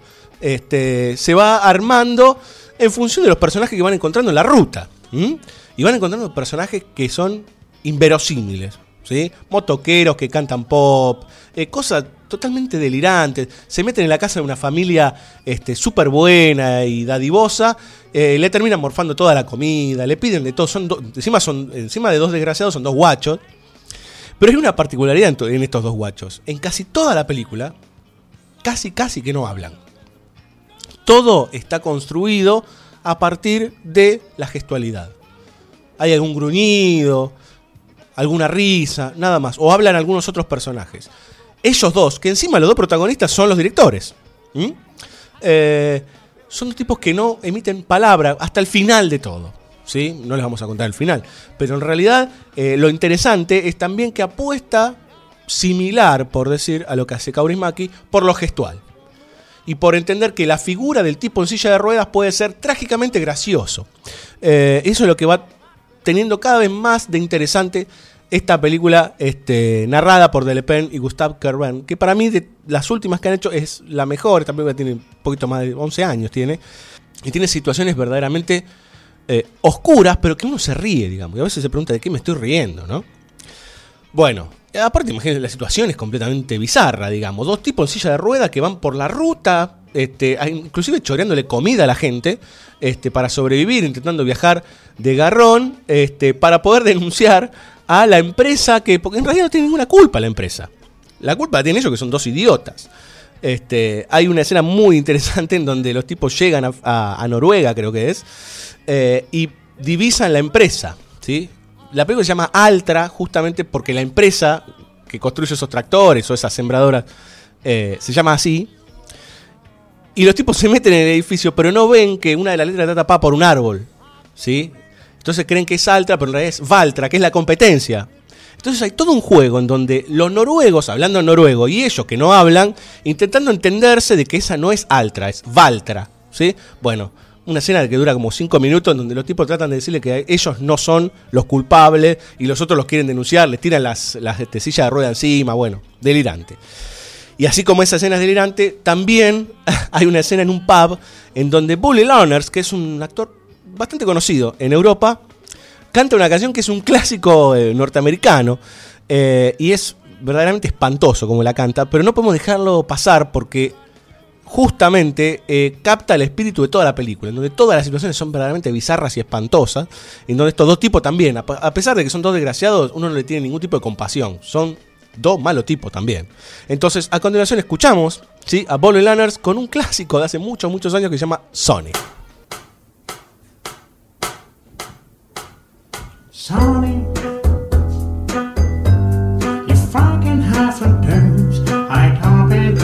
este, se va armando en función de los personajes que van encontrando en la ruta. Y van encontrando personajes que son inverosímiles. ¿Sí? Motoqueros que cantan pop, eh, cosas totalmente delirantes. Se meten en la casa de una familia este, súper buena y dadivosa. eh, le terminan morfando toda la comida, le piden de todo. Encima, son, encima de dos desgraciados son dos guachos. Pero hay una particularidad en estos dos guachos. En casi toda la película, casi, casi que no hablan. Todo está construido a partir de la gestualidad. Hay algún gruñido, alguna risa, nada más. O hablan algunos otros personajes. Ellos dos, que encima los dos protagonistas son los directores. Eh, son dos tipos que no emiten palabra hasta el final de todo. ¿sí? No les vamos a contar el final. Pero en realidad eh, lo interesante es también que apuesta similar, por decir, a lo que hace Kaurismäki, por lo gestual. Y por entender que la figura del tipo en silla de ruedas puede ser trágicamente gracioso. Eh, eso es lo que va teniendo cada vez más de interesante esta película este, narrada por Dele Pen y Gustave Kerben, que para mí de las últimas que han hecho es la mejor. Esta película tiene un poquito más de 11 años, tiene. Y tiene situaciones verdaderamente eh, oscuras, pero que uno se ríe, digamos. Y a veces se pregunta de qué me estoy riendo, ¿no? Bueno, aparte imagínense, la situación es completamente bizarra, digamos. Dos tipos en silla de rueda que van por la ruta, este, inclusive choreándole comida a la gente, este, para sobrevivir, intentando viajar de garrón, este, para poder denunciar a la empresa que, porque en realidad no tiene ninguna culpa la empresa. La culpa la tienen ellos que son dos idiotas. Este, hay una escena muy interesante en donde los tipos llegan a Noruega, creo que es, eh, y divisan la empresa. ¿sí? La película se llama Altra justamente porque la empresa que construye esos tractores o esas sembradoras eh, se llama así. Y los tipos se meten en el edificio, pero no ven que una de las letras está tapada por un árbol. ¿sí? Entonces creen que es Altra, pero en realidad es Valtra, que es la competencia. Entonces hay todo un juego en donde los noruegos, hablando en noruego, y ellos que no hablan, intentando entenderse de que esa no es Altra, es Valtra. ¿sí? Bueno, una escena que dura como 5 minutos en donde los tipos tratan de decirle que ellos no son los culpables y los otros los quieren denunciar, les tiran las, las este, sillas de rueda encima, bueno, delirante. Y así como esa escena es delirante, también hay una escena en un pub en donde Bully Lowners, que es un actor bastante conocido en Europa, canta una canción que es un clásico eh, norteamericano eh, y es verdaderamente espantoso como la canta, pero no podemos dejarlo pasar porque justamente eh, capta el espíritu de toda la película, en donde todas las situaciones son verdaderamente bizarras y espantosas, en donde estos dos tipos también, a pesar de que son dos desgraciados, uno no le tiene ningún tipo de compasión, son dos malos tipos también. Entonces, a continuación escuchamos ¿sí? a Bolo Lanners con un clásico de hace muchos, muchos años que se llama Sonic. Sonny, you fucking. I be.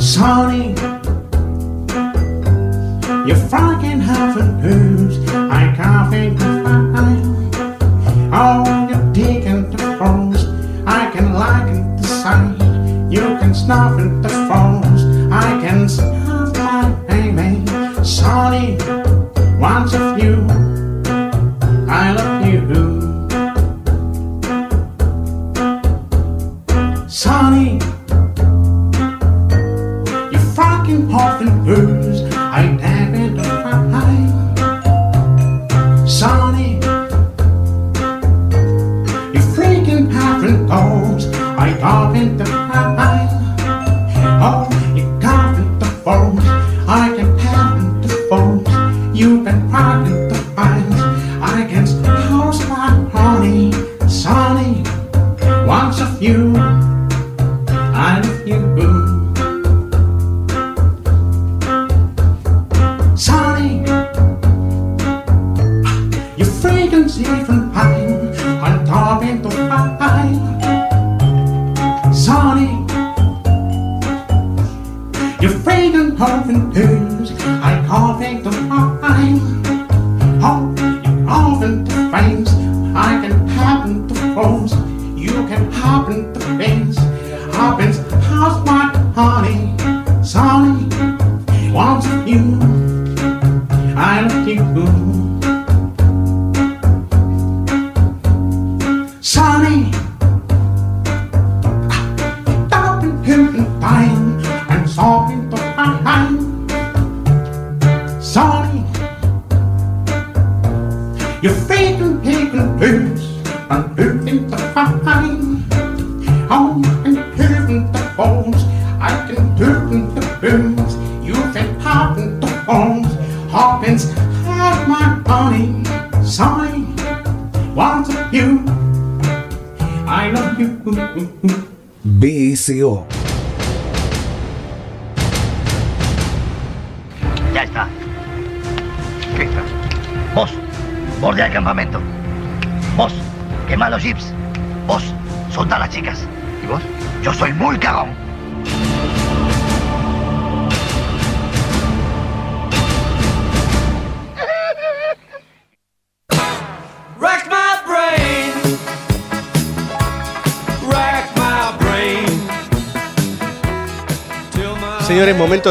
Sonny, you fucking half a nerves. I can't be the. Oh, it the sight. You can snuff at the frost. I can snuff my baby. Sonny, once of you.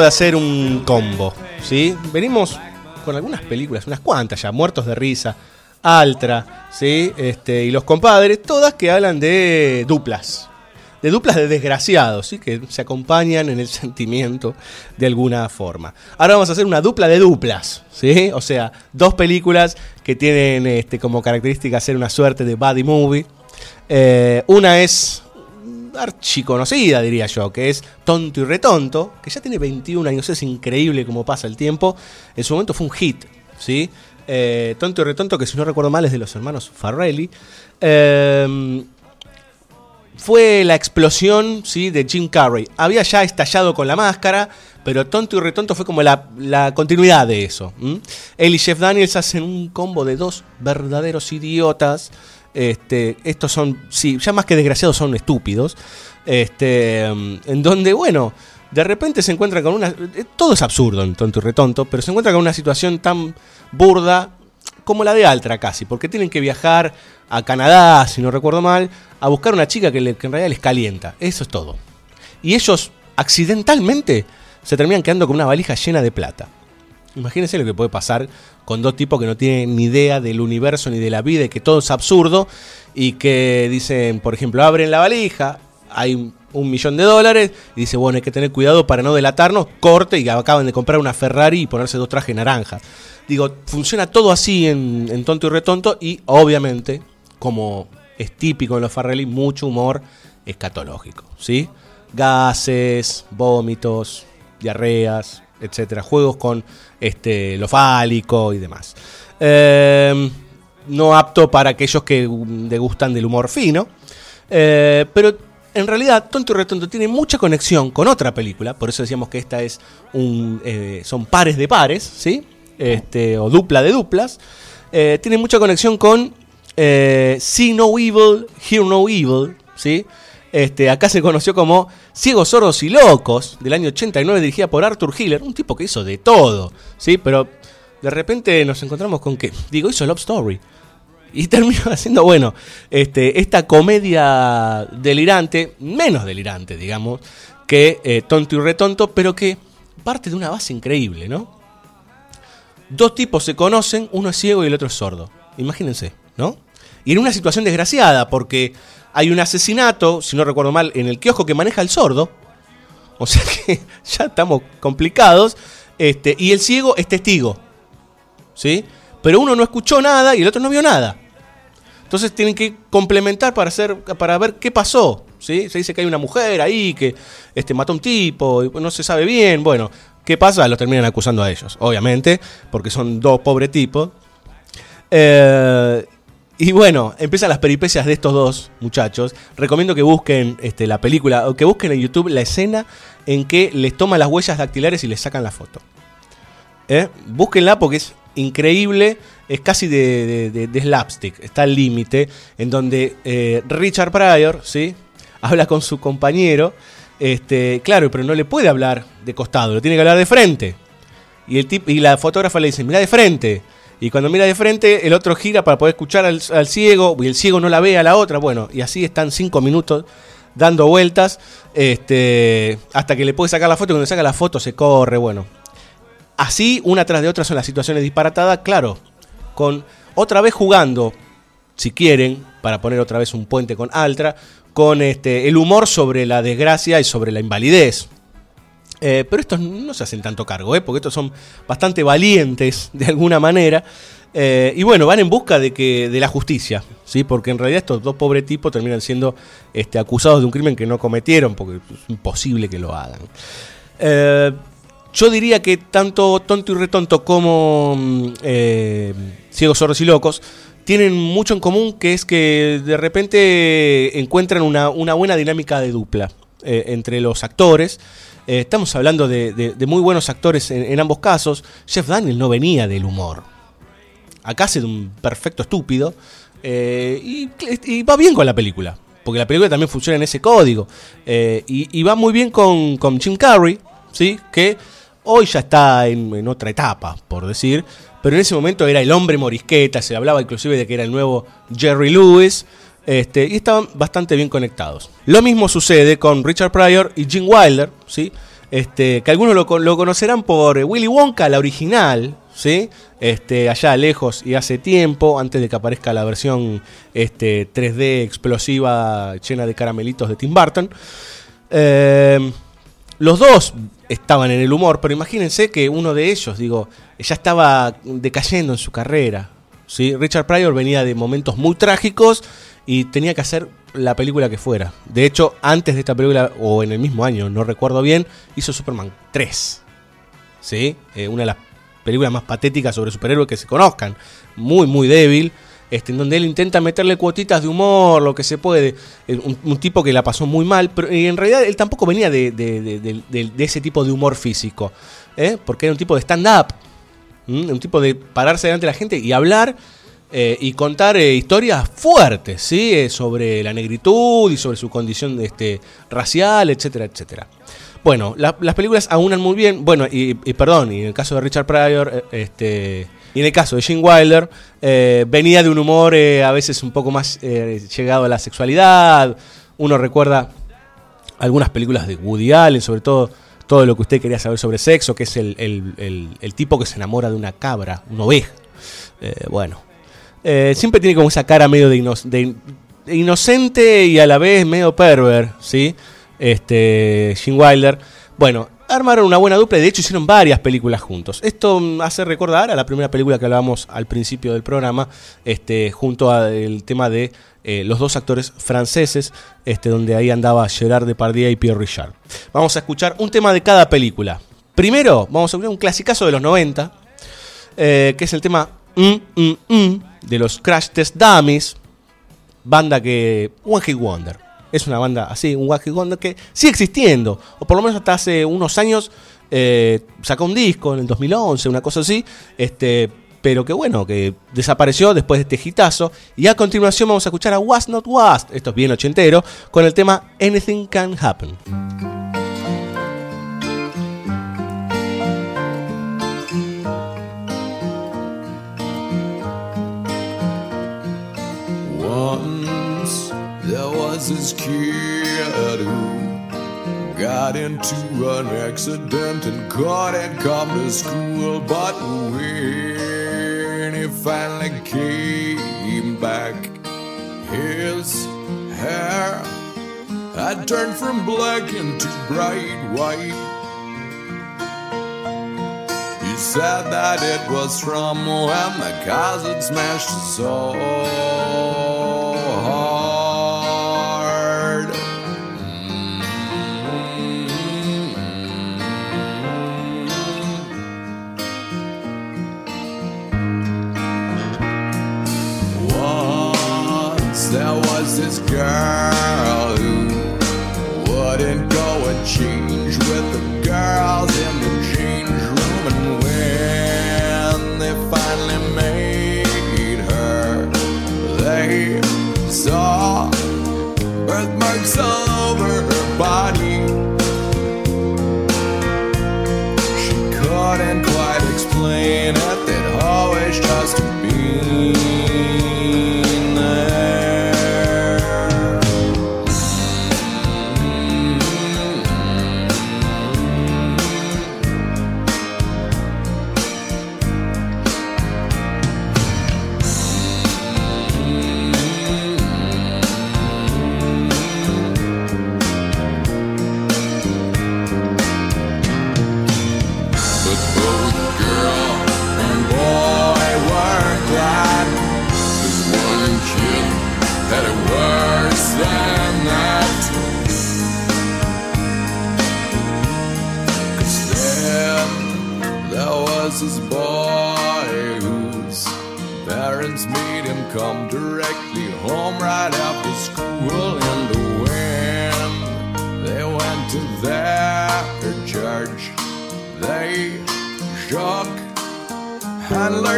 De hacer un combo. ¿sí? Venimos con algunas películas, unas cuantas ya, Muertos de Risa, Altra, ¿sí? este, y Los Compadres, todas que hablan de duplas. De duplas de desgraciados, ¿sí? que se acompañan en el sentimiento de alguna forma. Ahora vamos a hacer una dupla de duplas, ¿sí? o sea, dos películas que tienen este, como característica ser una suerte de buddy movie. Eh, una es archiconocida, diría yo, que es Tonto y Retonto, que ya tiene 21 años, es increíble cómo pasa el tiempo. En su momento fue un hit, ¿sí? Eh, Tonto y Retonto, que si no recuerdo mal es de los hermanos Farrelly. Eh, fue la explosión ¿sí? de Jim Carrey. Había ya estallado con la máscara, pero Tonto y Retonto fue como la, la continuidad de eso. ¿m? Él y Jeff Daniels hacen un combo de dos verdaderos idiotas. Este, estos son, sí, ya más que desgraciados, son estúpidos. Este, mm, en donde, bueno, de repente se encuentran con una. eh, Todo es absurdo en Tonto y Retonto, pero se encuentran con una situación tan burda como la de Altra casi, porque tienen que viajar a Canadá, si no recuerdo mal, a buscar una chica que, le- que en realidad les calienta. Eso es todo. Y ellos, accidentalmente, se terminan quedando con una valija llena de plata. Imagínense lo que puede pasar con dos tipos que no tienen ni idea del universo ni de la vida y que todo es absurdo y que dicen, por ejemplo, abren la valija, hay un- millón de dólares y dice, bueno, hay que tener cuidado para no delatarnos, corte y acaban de comprar una Ferrari y ponerse dos trajes naranjas. Digo, funciona todo así en, en Tonto y Retonto y obviamente, como es típico en los Farrelly, mucho humor escatológico, ¿sí? Gases, vómitos, diarreas, etcétera, juegos con este, lo fálico y demás. Eh, no apto para aquellos que degustan del humor fino, eh, pero en realidad Tonto y Retonto tiene mucha conexión con otra película, por eso decíamos que esta es un, eh, son pares de pares, ¿sí? Este, o dupla de duplas. Eh, tiene mucha conexión con See No Evil, Hear No Evil, ¿sí? Este, acá se conoció como Ciegos, Sordos y Locos, del año 89, dirigida por Arthur Hiller, un tipo que hizo de todo, ¿sí? Pero de repente nos encontramos con que, digo, hizo Love Story. Y terminó haciendo, bueno, este, esta comedia delirante, menos delirante, digamos, que eh, Tonto y Retonto, pero que parte de una base increíble, ¿no? Dos tipos se conocen, uno es ciego y el otro es sordo. Imagínense, ¿no? Y en una situación desgraciada, porque hay un asesinato, si no recuerdo mal, en el kiosco que maneja el sordo. O sea que ya estamos complicados. Este, y el ciego es testigo. ¿Sí? Pero uno no escuchó nada y el otro no vio nada. Entonces tienen que complementar para hacer para ver qué pasó. ¿sí? Se dice que hay una mujer ahí que este, mató a un tipo, y no se sabe bien. Bueno, ¿qué pasa? Los terminan acusando a ellos, obviamente, porque son dos pobres tipos. Eh, y bueno, empiezan las peripecias de estos dos muchachos. Recomiendo que busquen este, la película, o que busquen en YouTube la escena en que les toman las huellas dactilares y les sacan la foto. ¿Eh? Búsquenla porque es increíble es casi de, de- de- slapstick, está al límite, en donde eh, Richard Pryor, ¿sí? Habla con su compañero, este, claro, pero no le puede hablar de costado, lo tiene que hablar de frente. Y, el tip, y la fotógrafa le dice, mira de frente. Y cuando mira de frente, el otro gira para poder escuchar al, ciego, y el ciego no la ve a la otra. Bueno, y así están cinco minutos dando vueltas, este, hasta que le puede sacar la foto, y cuando saca la foto se corre, bueno. Así, una tras de otra son las situaciones disparatadas, claro, con otra vez jugando, si quieren, para poner otra vez un puente con Altra, con este, el humor sobre la desgracia y sobre la invalidez. Eh, pero estos no se hacen tanto cargo, ¿eh? porque estos son bastante valientes de alguna manera. Eh, y bueno, van en busca de, que, de la justicia, ¿sí? porque en realidad estos dos pobres tipos terminan siendo este, acusados de un crimen que no cometieron, porque es imposible que lo hagan. Yo diría que tanto Tonto y Retonto como mm, Ciegos, Sordos y Locos tienen mucho en común, que es que de repente encuentran una, buena dinámica de dupla entre los actores. Eh, estamos hablando de, de- muy buenos actores en, ambos casos. Jeff Daniel no venía del humor. Acá hace de un perfecto estúpido. eh, y, va bien con la película. Porque la película también funciona en ese código. Eh, y, y va muy bien con, con Jim Carrey, ¿sí? que hoy ya está en, en otra etapa, por decir. Pero en ese momento era el hombre morisqueta, se hablaba inclusive de que era el nuevo Jerry Lewis. Este, y estaban bastante bien conectados. Lo mismo sucede con Richard Pryor y Gene Wilder, ¿sí? Este, que algunos lo, con- lo conocerán por eh, Willy Wonka, la original, ¿sí? Este, allá lejos y hace tiempo, antes de que aparezca la versión este, 3D explosiva llena de caramelitos de Tim Burton. Eh, los dos estaban en el humor, pero imagínense que uno de ellos, digo, ya estaba decayendo en su carrera. ¿sí? Richard Pryor venía de momentos muy trágicos y tenía que hacer la película que fuera. De hecho, antes de esta película, o en el mismo año, no recuerdo bien, hizo Superman 3. ¿sí? Eh, una de las películas más patéticas sobre superhéroes que se conozcan. Muy, muy débil. Este, en donde él intenta meterle cuotitas de humor, lo que se puede. Eh, Un, tipo que la pasó muy mal, pero en realidad él tampoco venía de, de- de- ese tipo de humor físico. ¿eh? Porque era un tipo de stand-up. Un tipo de pararse delante de la gente y hablar eh, y contar eh, historias fuertes, ¿sí? Eh, sobre la negritud y sobre su condición este, racial, etcétera, etcétera. Bueno, la- las películas aunan muy bien. Bueno, y, perdón, y en el caso de Richard Pryor, este, y en el caso de Gene Wilder, venía de un humor a veces un poco más llegado a la sexualidad. Uno recuerda algunas películas de Woody Allen, sobre todo todo lo que usted quería saber sobre sexo, que es el, el- tipo que se enamora de una cabra, una oveja. Bueno, Eh, siempre tiene como esa cara medio de, ino- de in- de inocente y a la vez medio perver, ¿sí? Este, Gene Wilder. Bueno, armaron una buena dupla y de hecho hicieron varias películas juntos. Esto hace recordar a la primera película que hablábamos al principio del programa, este, junto al tema de eh, los dos actores franceses, este, donde ahí andaba Gerard Depardieu y Pierre Richard. Vamos a escuchar un tema de cada película. Primero, vamos a escuchar un clasicazo de los 90, eh, que es el tema Mm, mm, mm, de los Crash Test Dummies, banda que. One Hit Wonder. Es una banda así, un One Hit Wonder que sigue existiendo, o por lo menos hasta hace unos años eh, sacó un disco en el 2011, una cosa así, este, pero que bueno, que desapareció después de este hitazo. Y a continuación vamos a escuchar a Was Not Was, esto es bien ochentero, con el tema Anything Can Happen. Once there was this kid who got into an accident and couldn't come to school. But when he finally came back, his hair had turned from black into bright white. He said that it was from when the cars had smashed so hard. Girl who wouldn't go and change with the girls in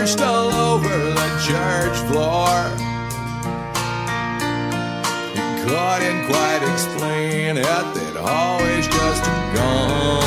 and all over the church floor. He couldn't quite explain it, they'd always just gone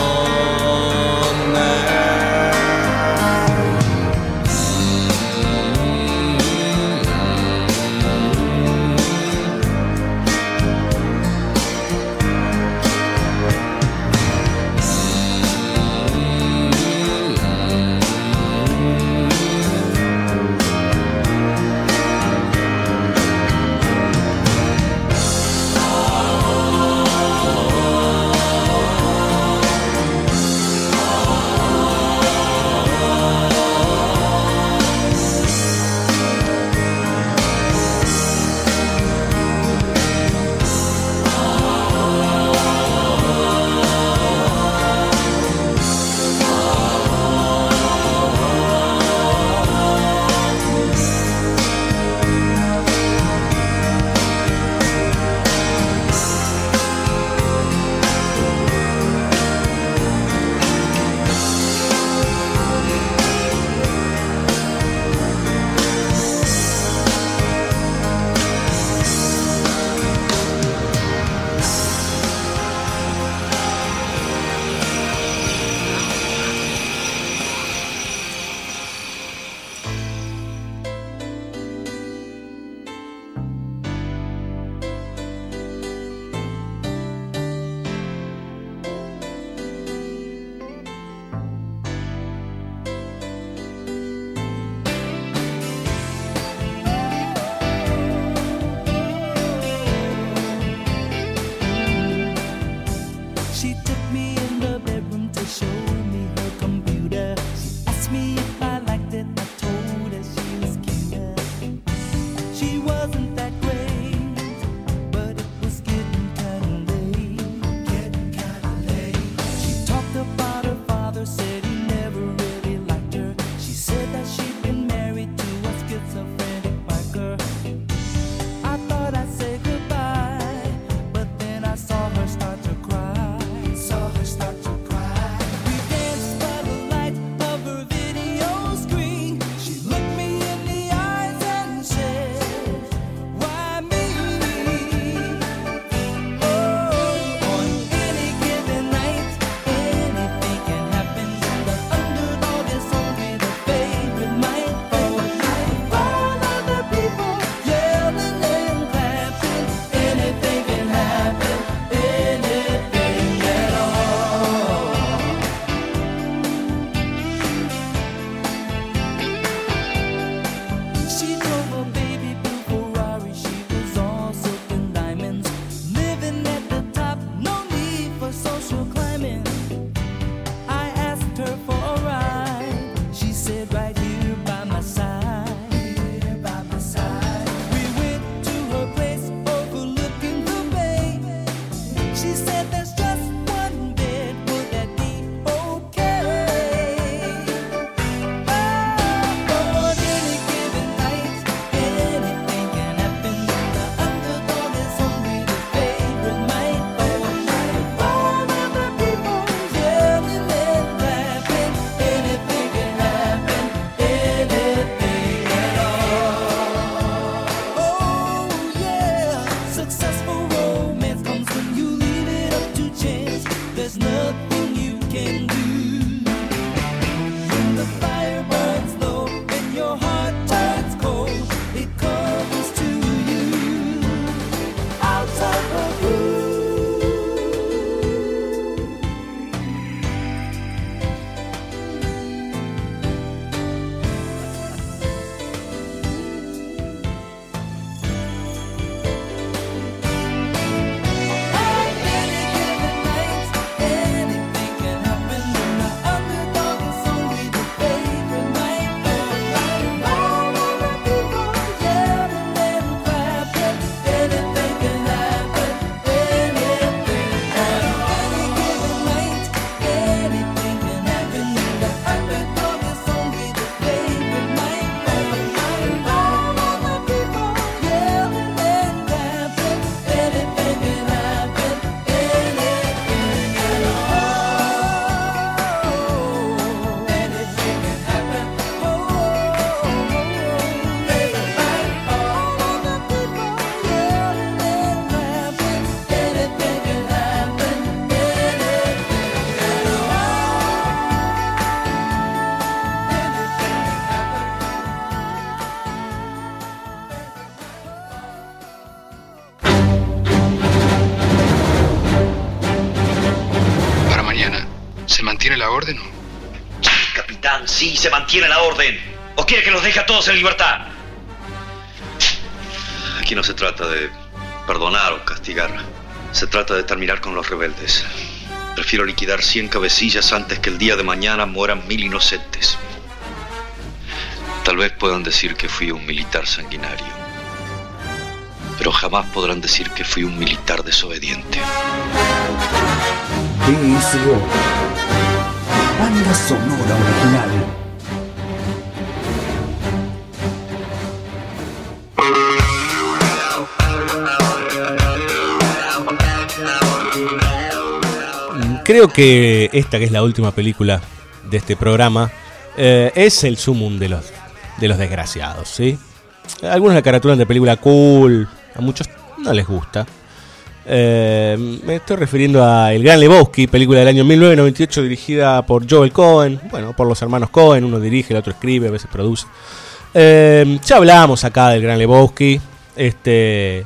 mantiene la orden. ¿O quiere que los deje a todos en libertad? Aquí no se trata de perdonar o castigar. Se trata de terminar con los rebeldes. Prefiero liquidar 100 cabecillas antes que el día de mañana mueran mil inocentes. Tal vez puedan decir que fui un militar sanguinario, pero jamás podrán decir que fui un militar desobediente. Banda sonora original. Creo que esta, que es la última película de este programa, eh, es el sumum de los, de los desgraciados, ¿sí? Algunos la caratulan de película cool, a muchos no les gusta. Eh, me estoy refiriendo a El Gran Lebowski, película del año 1998 dirigida por Joel Cohen, bueno, por los hermanos Cohen, uno dirige, el otro escribe, a veces produce. Eh, ya hablábamos acá del Gran Lebowski. Este,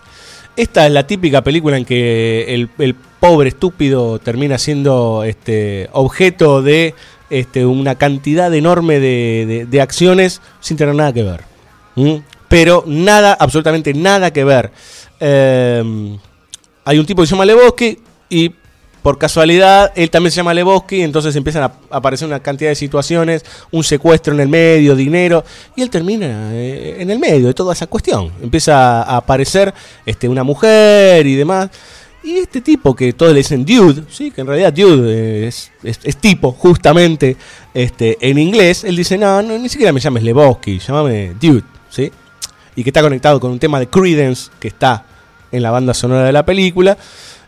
esta es la típica película en que el, el pobre estúpido termina siendo este, objeto de este, una cantidad enorme de, de- acciones sin tener nada que ver. Pero nada, absolutamente nada que ver. Eh, hay un tipo que se llama Lebowski y por casualidad él también se llama Lebowski, entonces empiezan a aparecer una cantidad de situaciones, un secuestro en el medio, dinero, y él termina eh, en el medio de toda esa cuestión. Empieza a aparecer este, una mujer y demás. Y este tipo que todos le dicen dude, sí, que en realidad dude es, es- es tipo, justamente, este, en inglés, él dice, no, no, ni siquiera me llames Lebowski, llámame dude, ¿sí? Y que está conectado con un tema de Credence que está en la banda sonora de la película.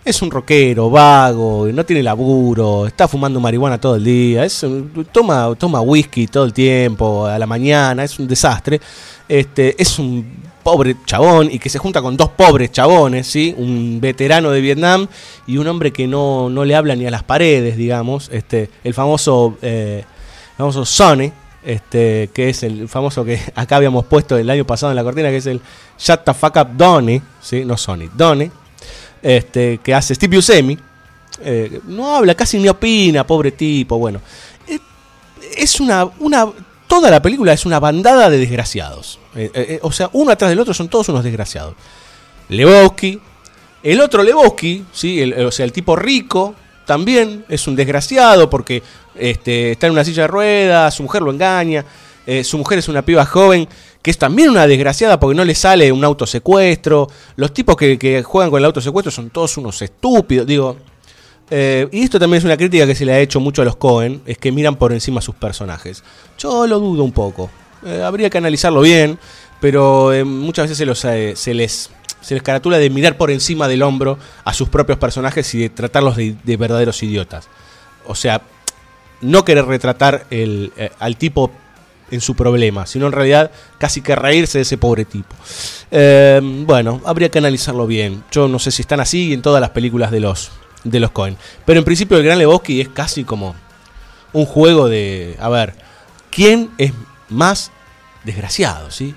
Es un rockero, vago, no tiene laburo, está fumando marihuana todo el día, es toma, toma whisky todo el tiempo, a la mañana, es un desastre. Este, es un pobre chabón y que se junta con dos pobres chabones, ¿sí? Un veterano de Vietnam y un hombre que no, no le habla ni a las paredes, digamos. Este, el famoso, eh, famoso Sonny, este, que es el famoso que acá habíamos puesto el año pasado en la cortina, que es el Shut the fuck up Donnie, ¿sí? No Sonny, Donnie, este, que hace Steve Buscemi. Eh, no habla, casi ni opina, pobre tipo, bueno. Eh, es una, una. Toda la película es una bandada de desgraciados. Eh, o sea, uno atrás del otro son todos unos desgraciados. Lebowski. El otro Lebowski, ¿sí? El- o sea, el tipo rico, también es un desgraciado porque este, está en una silla de ruedas, su mujer lo engaña, eh, su mujer es una piba joven que es también una desgraciada porque no le sale un autosecuestro. Los tipos que, juegan con el autosecuestro son todos unos estúpidos. Digo, eh, y esto también es una crítica que se le ha hecho mucho a los Cohen, es que miran por encima a sus personajes. Yo lo dudo un poco. Eh, habría que analizarlo bien, pero muchas veces se, les se les caratula de mirar por encima del hombro a sus propios personajes y de tratarlos de, de verdaderos idiotas. O sea, no querer retratar el, al tipo en su problema, sino en realidad casi que reírse de ese pobre tipo. Eh, bueno, habría que analizarlo bien. Yo no sé si están así en todas las películas de los, de los Cohen. Pero en principio el Gran Lebowski es casi como un juego de, a ver, ¿quién es más desgraciado? ¿sí?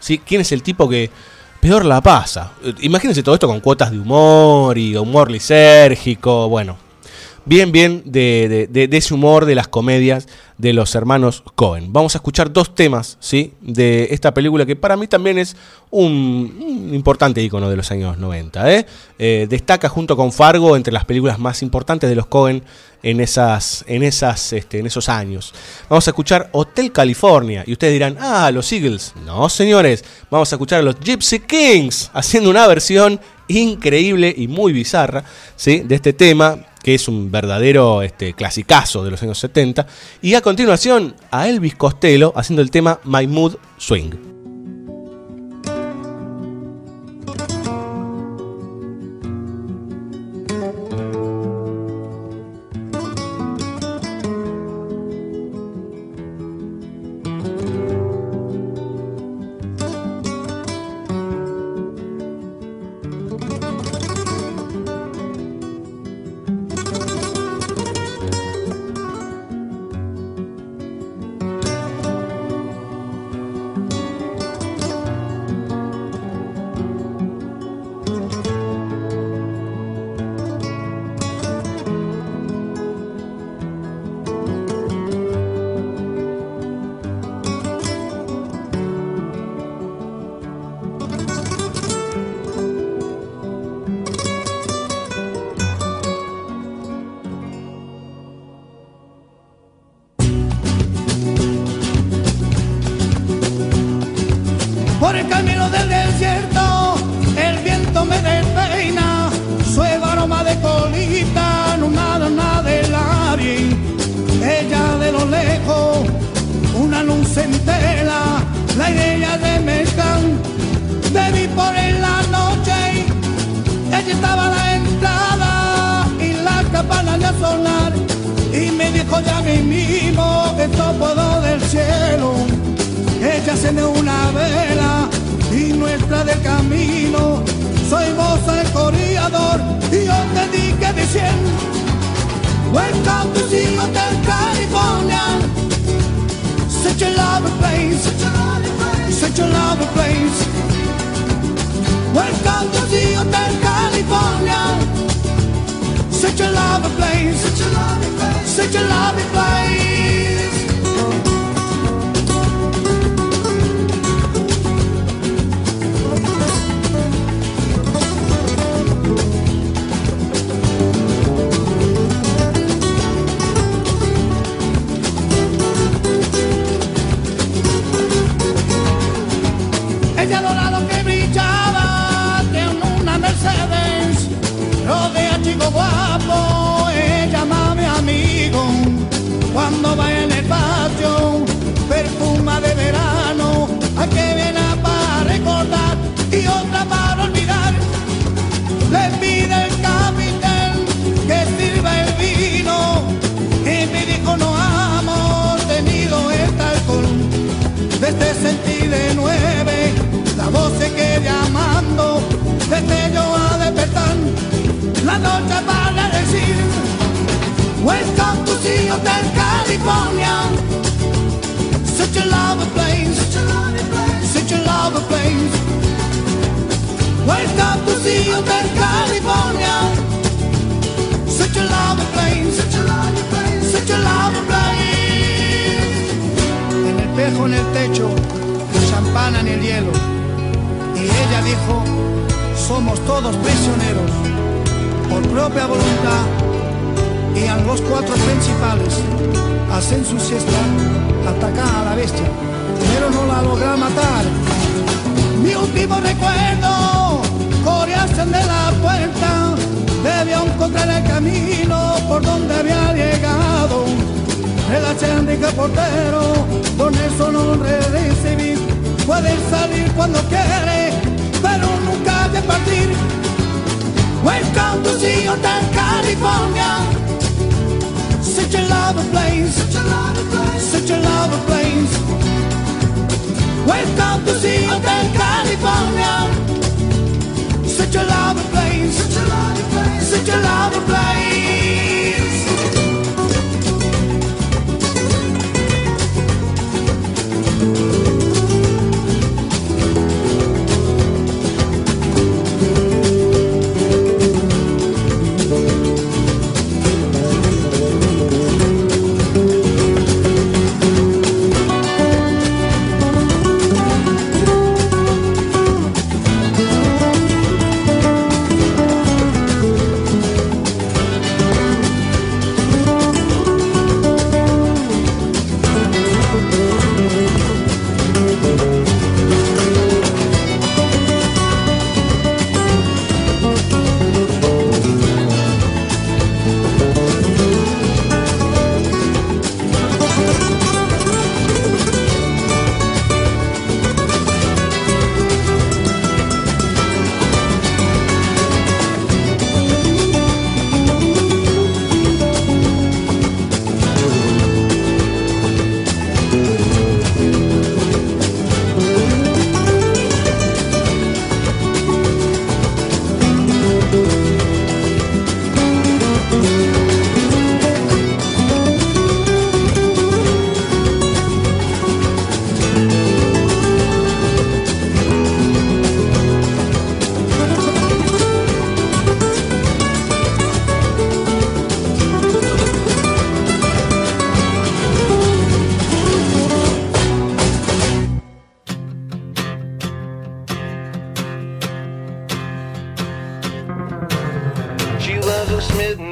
¿Sí? ¿Quién es el tipo que peor la pasa? Eh, Imagínense todo esto con cuotas de humor y humor lisérgico, bueno. Bien, bien de, de- ese humor de las comedias de los hermanos Cohen. Vamos a escuchar dos temas, ¿sí? De esta película que para mí también es un, un importante icono de los años 90, ¿eh? Eh, destaca junto con Fargo entre las películas más importantes de los Cohen en, esas, en, esas, este, en esos años. Vamos a escuchar Hotel California. Y ustedes dirán, ah, los Eagles. No, señores. Vamos a escuchar a los Gypsy Kings haciendo una versión increíble y muy bizarra ¿sí? de este tema, que es un verdadero este, clasicazo de los años 70. Y a continuación a Elvis Costello haciendo el tema My Mood Swing. Y me dijo ya mismo esto puedo del cielo. Ella se me una vela y nuestra del camino. Soy vos el corredor y yo te dije diciendo Welcome to the Hotel California Such a lovely place Such a lovely place Welcome to the Hotel California Such a lovely place. Such a lovely place. Ella amor. To the Hotel California, such a lovely place, such a lovely place, Welcome to the Hotel California, such a lovely place, such a lovely place, such a lovely place en el espejo en el techo, champana en el hielo. Y ella dijo, somos todos prisioneros, por propia voluntad. Y a los cuatro principales hacen su siesta, atacar a la bestia, pero no la logra matar. Mi último recuerdo, corearse de la puerta, debió encontrar el camino por donde había llegado el acéndica portero, con eso no recibir. Puede salir cuando quiere, pero nunca de partir. Welcome to California. Such a lovely place, such a lovely place, such a lovely place. Welcome to the Hotel California. Such a lovely place, such a lovely place, such a lovely place. Was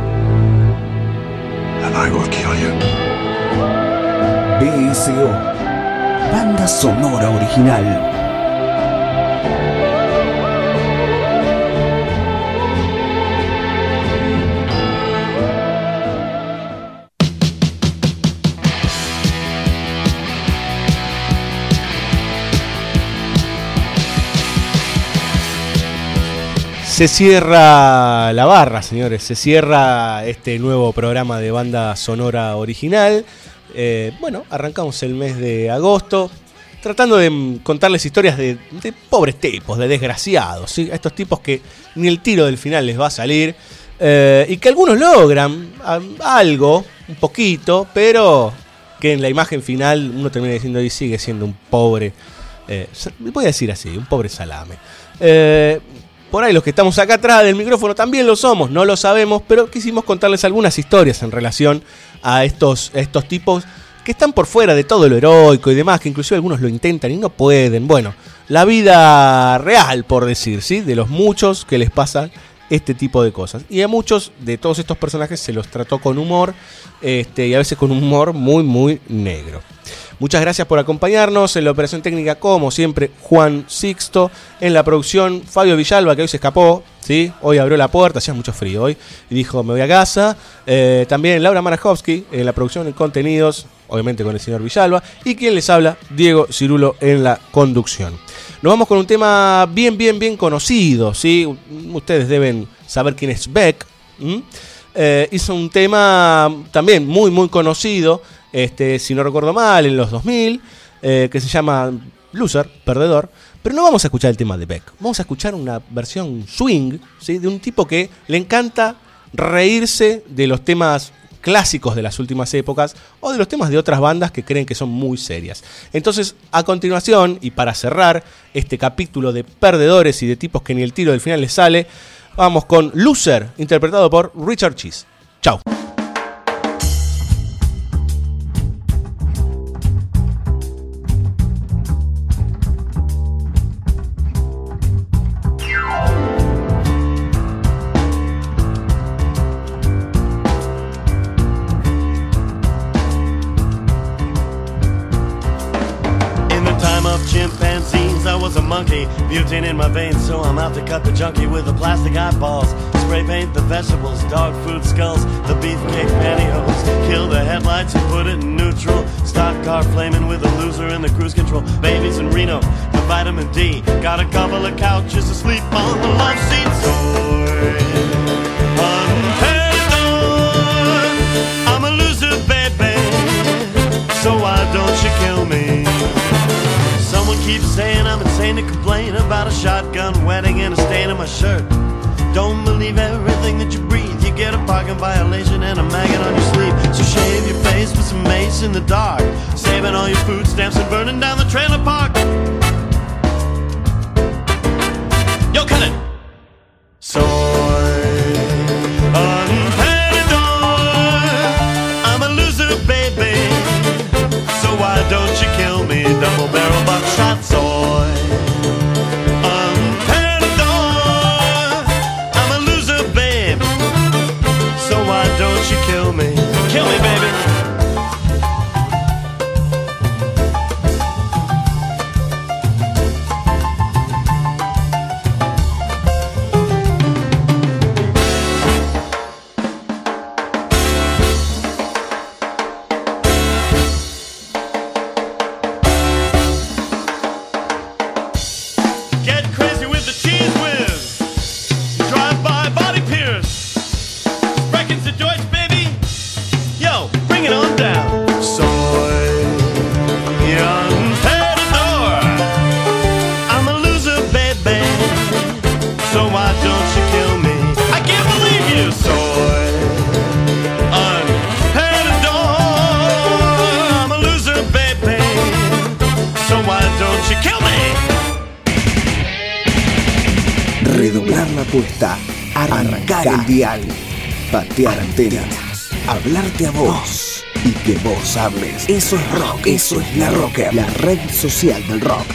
And I will kill you. BSO. Banda sonora original. Se cierra la barra, señores. Se cierra este nuevo programa de banda sonora original. Eh, bueno, arrancamos el mes de agosto. Tratando de contarles historias de, pobres tipos, de desgraciados. ¿sí? Estos tipos que ni el tiro del final les va a salir. eh, y que algunos logran algo, un poquito, pero que en la imagen final uno termina diciendo y sigue siendo un pobre. eh, voy a decir así, un pobre salame. Por ahí los que estamos acá atrás del micrófono también lo somos, no lo sabemos, pero quisimos contarles algunas historias en relación a estos, estos tipos que están por fuera de todo lo heroico y demás, que inclusive algunos lo intentan y no pueden. Bueno, la vida real, por decir, ¿sí? De los muchos que les pasan este tipo de cosas. Y a muchos de todos estos personajes se los trató con humor este, y a veces con un humor muy, muy negro. Muchas gracias por acompañarnos en la operación técnica, como siempre, Juan Sixto. En la producción, Fabio Villalba, que hoy se escapó, ¿sí? Hoy abrió la puerta, hacía mucho frío hoy, y dijo, me voy a casa. Eh, también Laura Marajowski en la producción de contenidos, obviamente con el señor Villalba. Y quien les habla, Diego Cirulo en la conducción. Nos vamos con un tema bien, bien, bien conocido, ¿sí? Ustedes deben saber quién es Beck. Eh, hizo un tema también muy, muy conocido, este, si no recuerdo mal, en los 2000, eh, que se llama Loser, Perdedor. Pero no vamos a escuchar el tema de Beck, vamos a escuchar una versión swing, ¿sí? de un tipo que le encanta reírse de los temas clásicos de las últimas épocas o de los temas de otras bandas que creen que son muy serias. Entonces, a continuación, y para cerrar este capítulo de perdedores y de tipos que ni el tiro del final les sale, vamos con Loser, interpretado por Richard Cheese. Chao. Butane in my veins, so I'm out to cut the junkie with the plastic eyeballs. Spray paint the vegetables, dog food skulls, the beefcake pantyhose. Kill the headlights and put it in neutral. Stock car flaming with a loser in the cruise control. Babies in Reno, the vitamin D. Got a couple of couches to sleep on the love seat. Soy Keeps saying I'm insane to complain about a shotgun wedding and a stain on my shirt. Don't believe everything that you breathe. You get a parking violation and a maggot on your sleeve. So shave your face with some mace in the dark. Saving all your food stamps and burning down the trailer park. Yo, cut it! Eso es rock. Eso es la rocker. La red social del rock.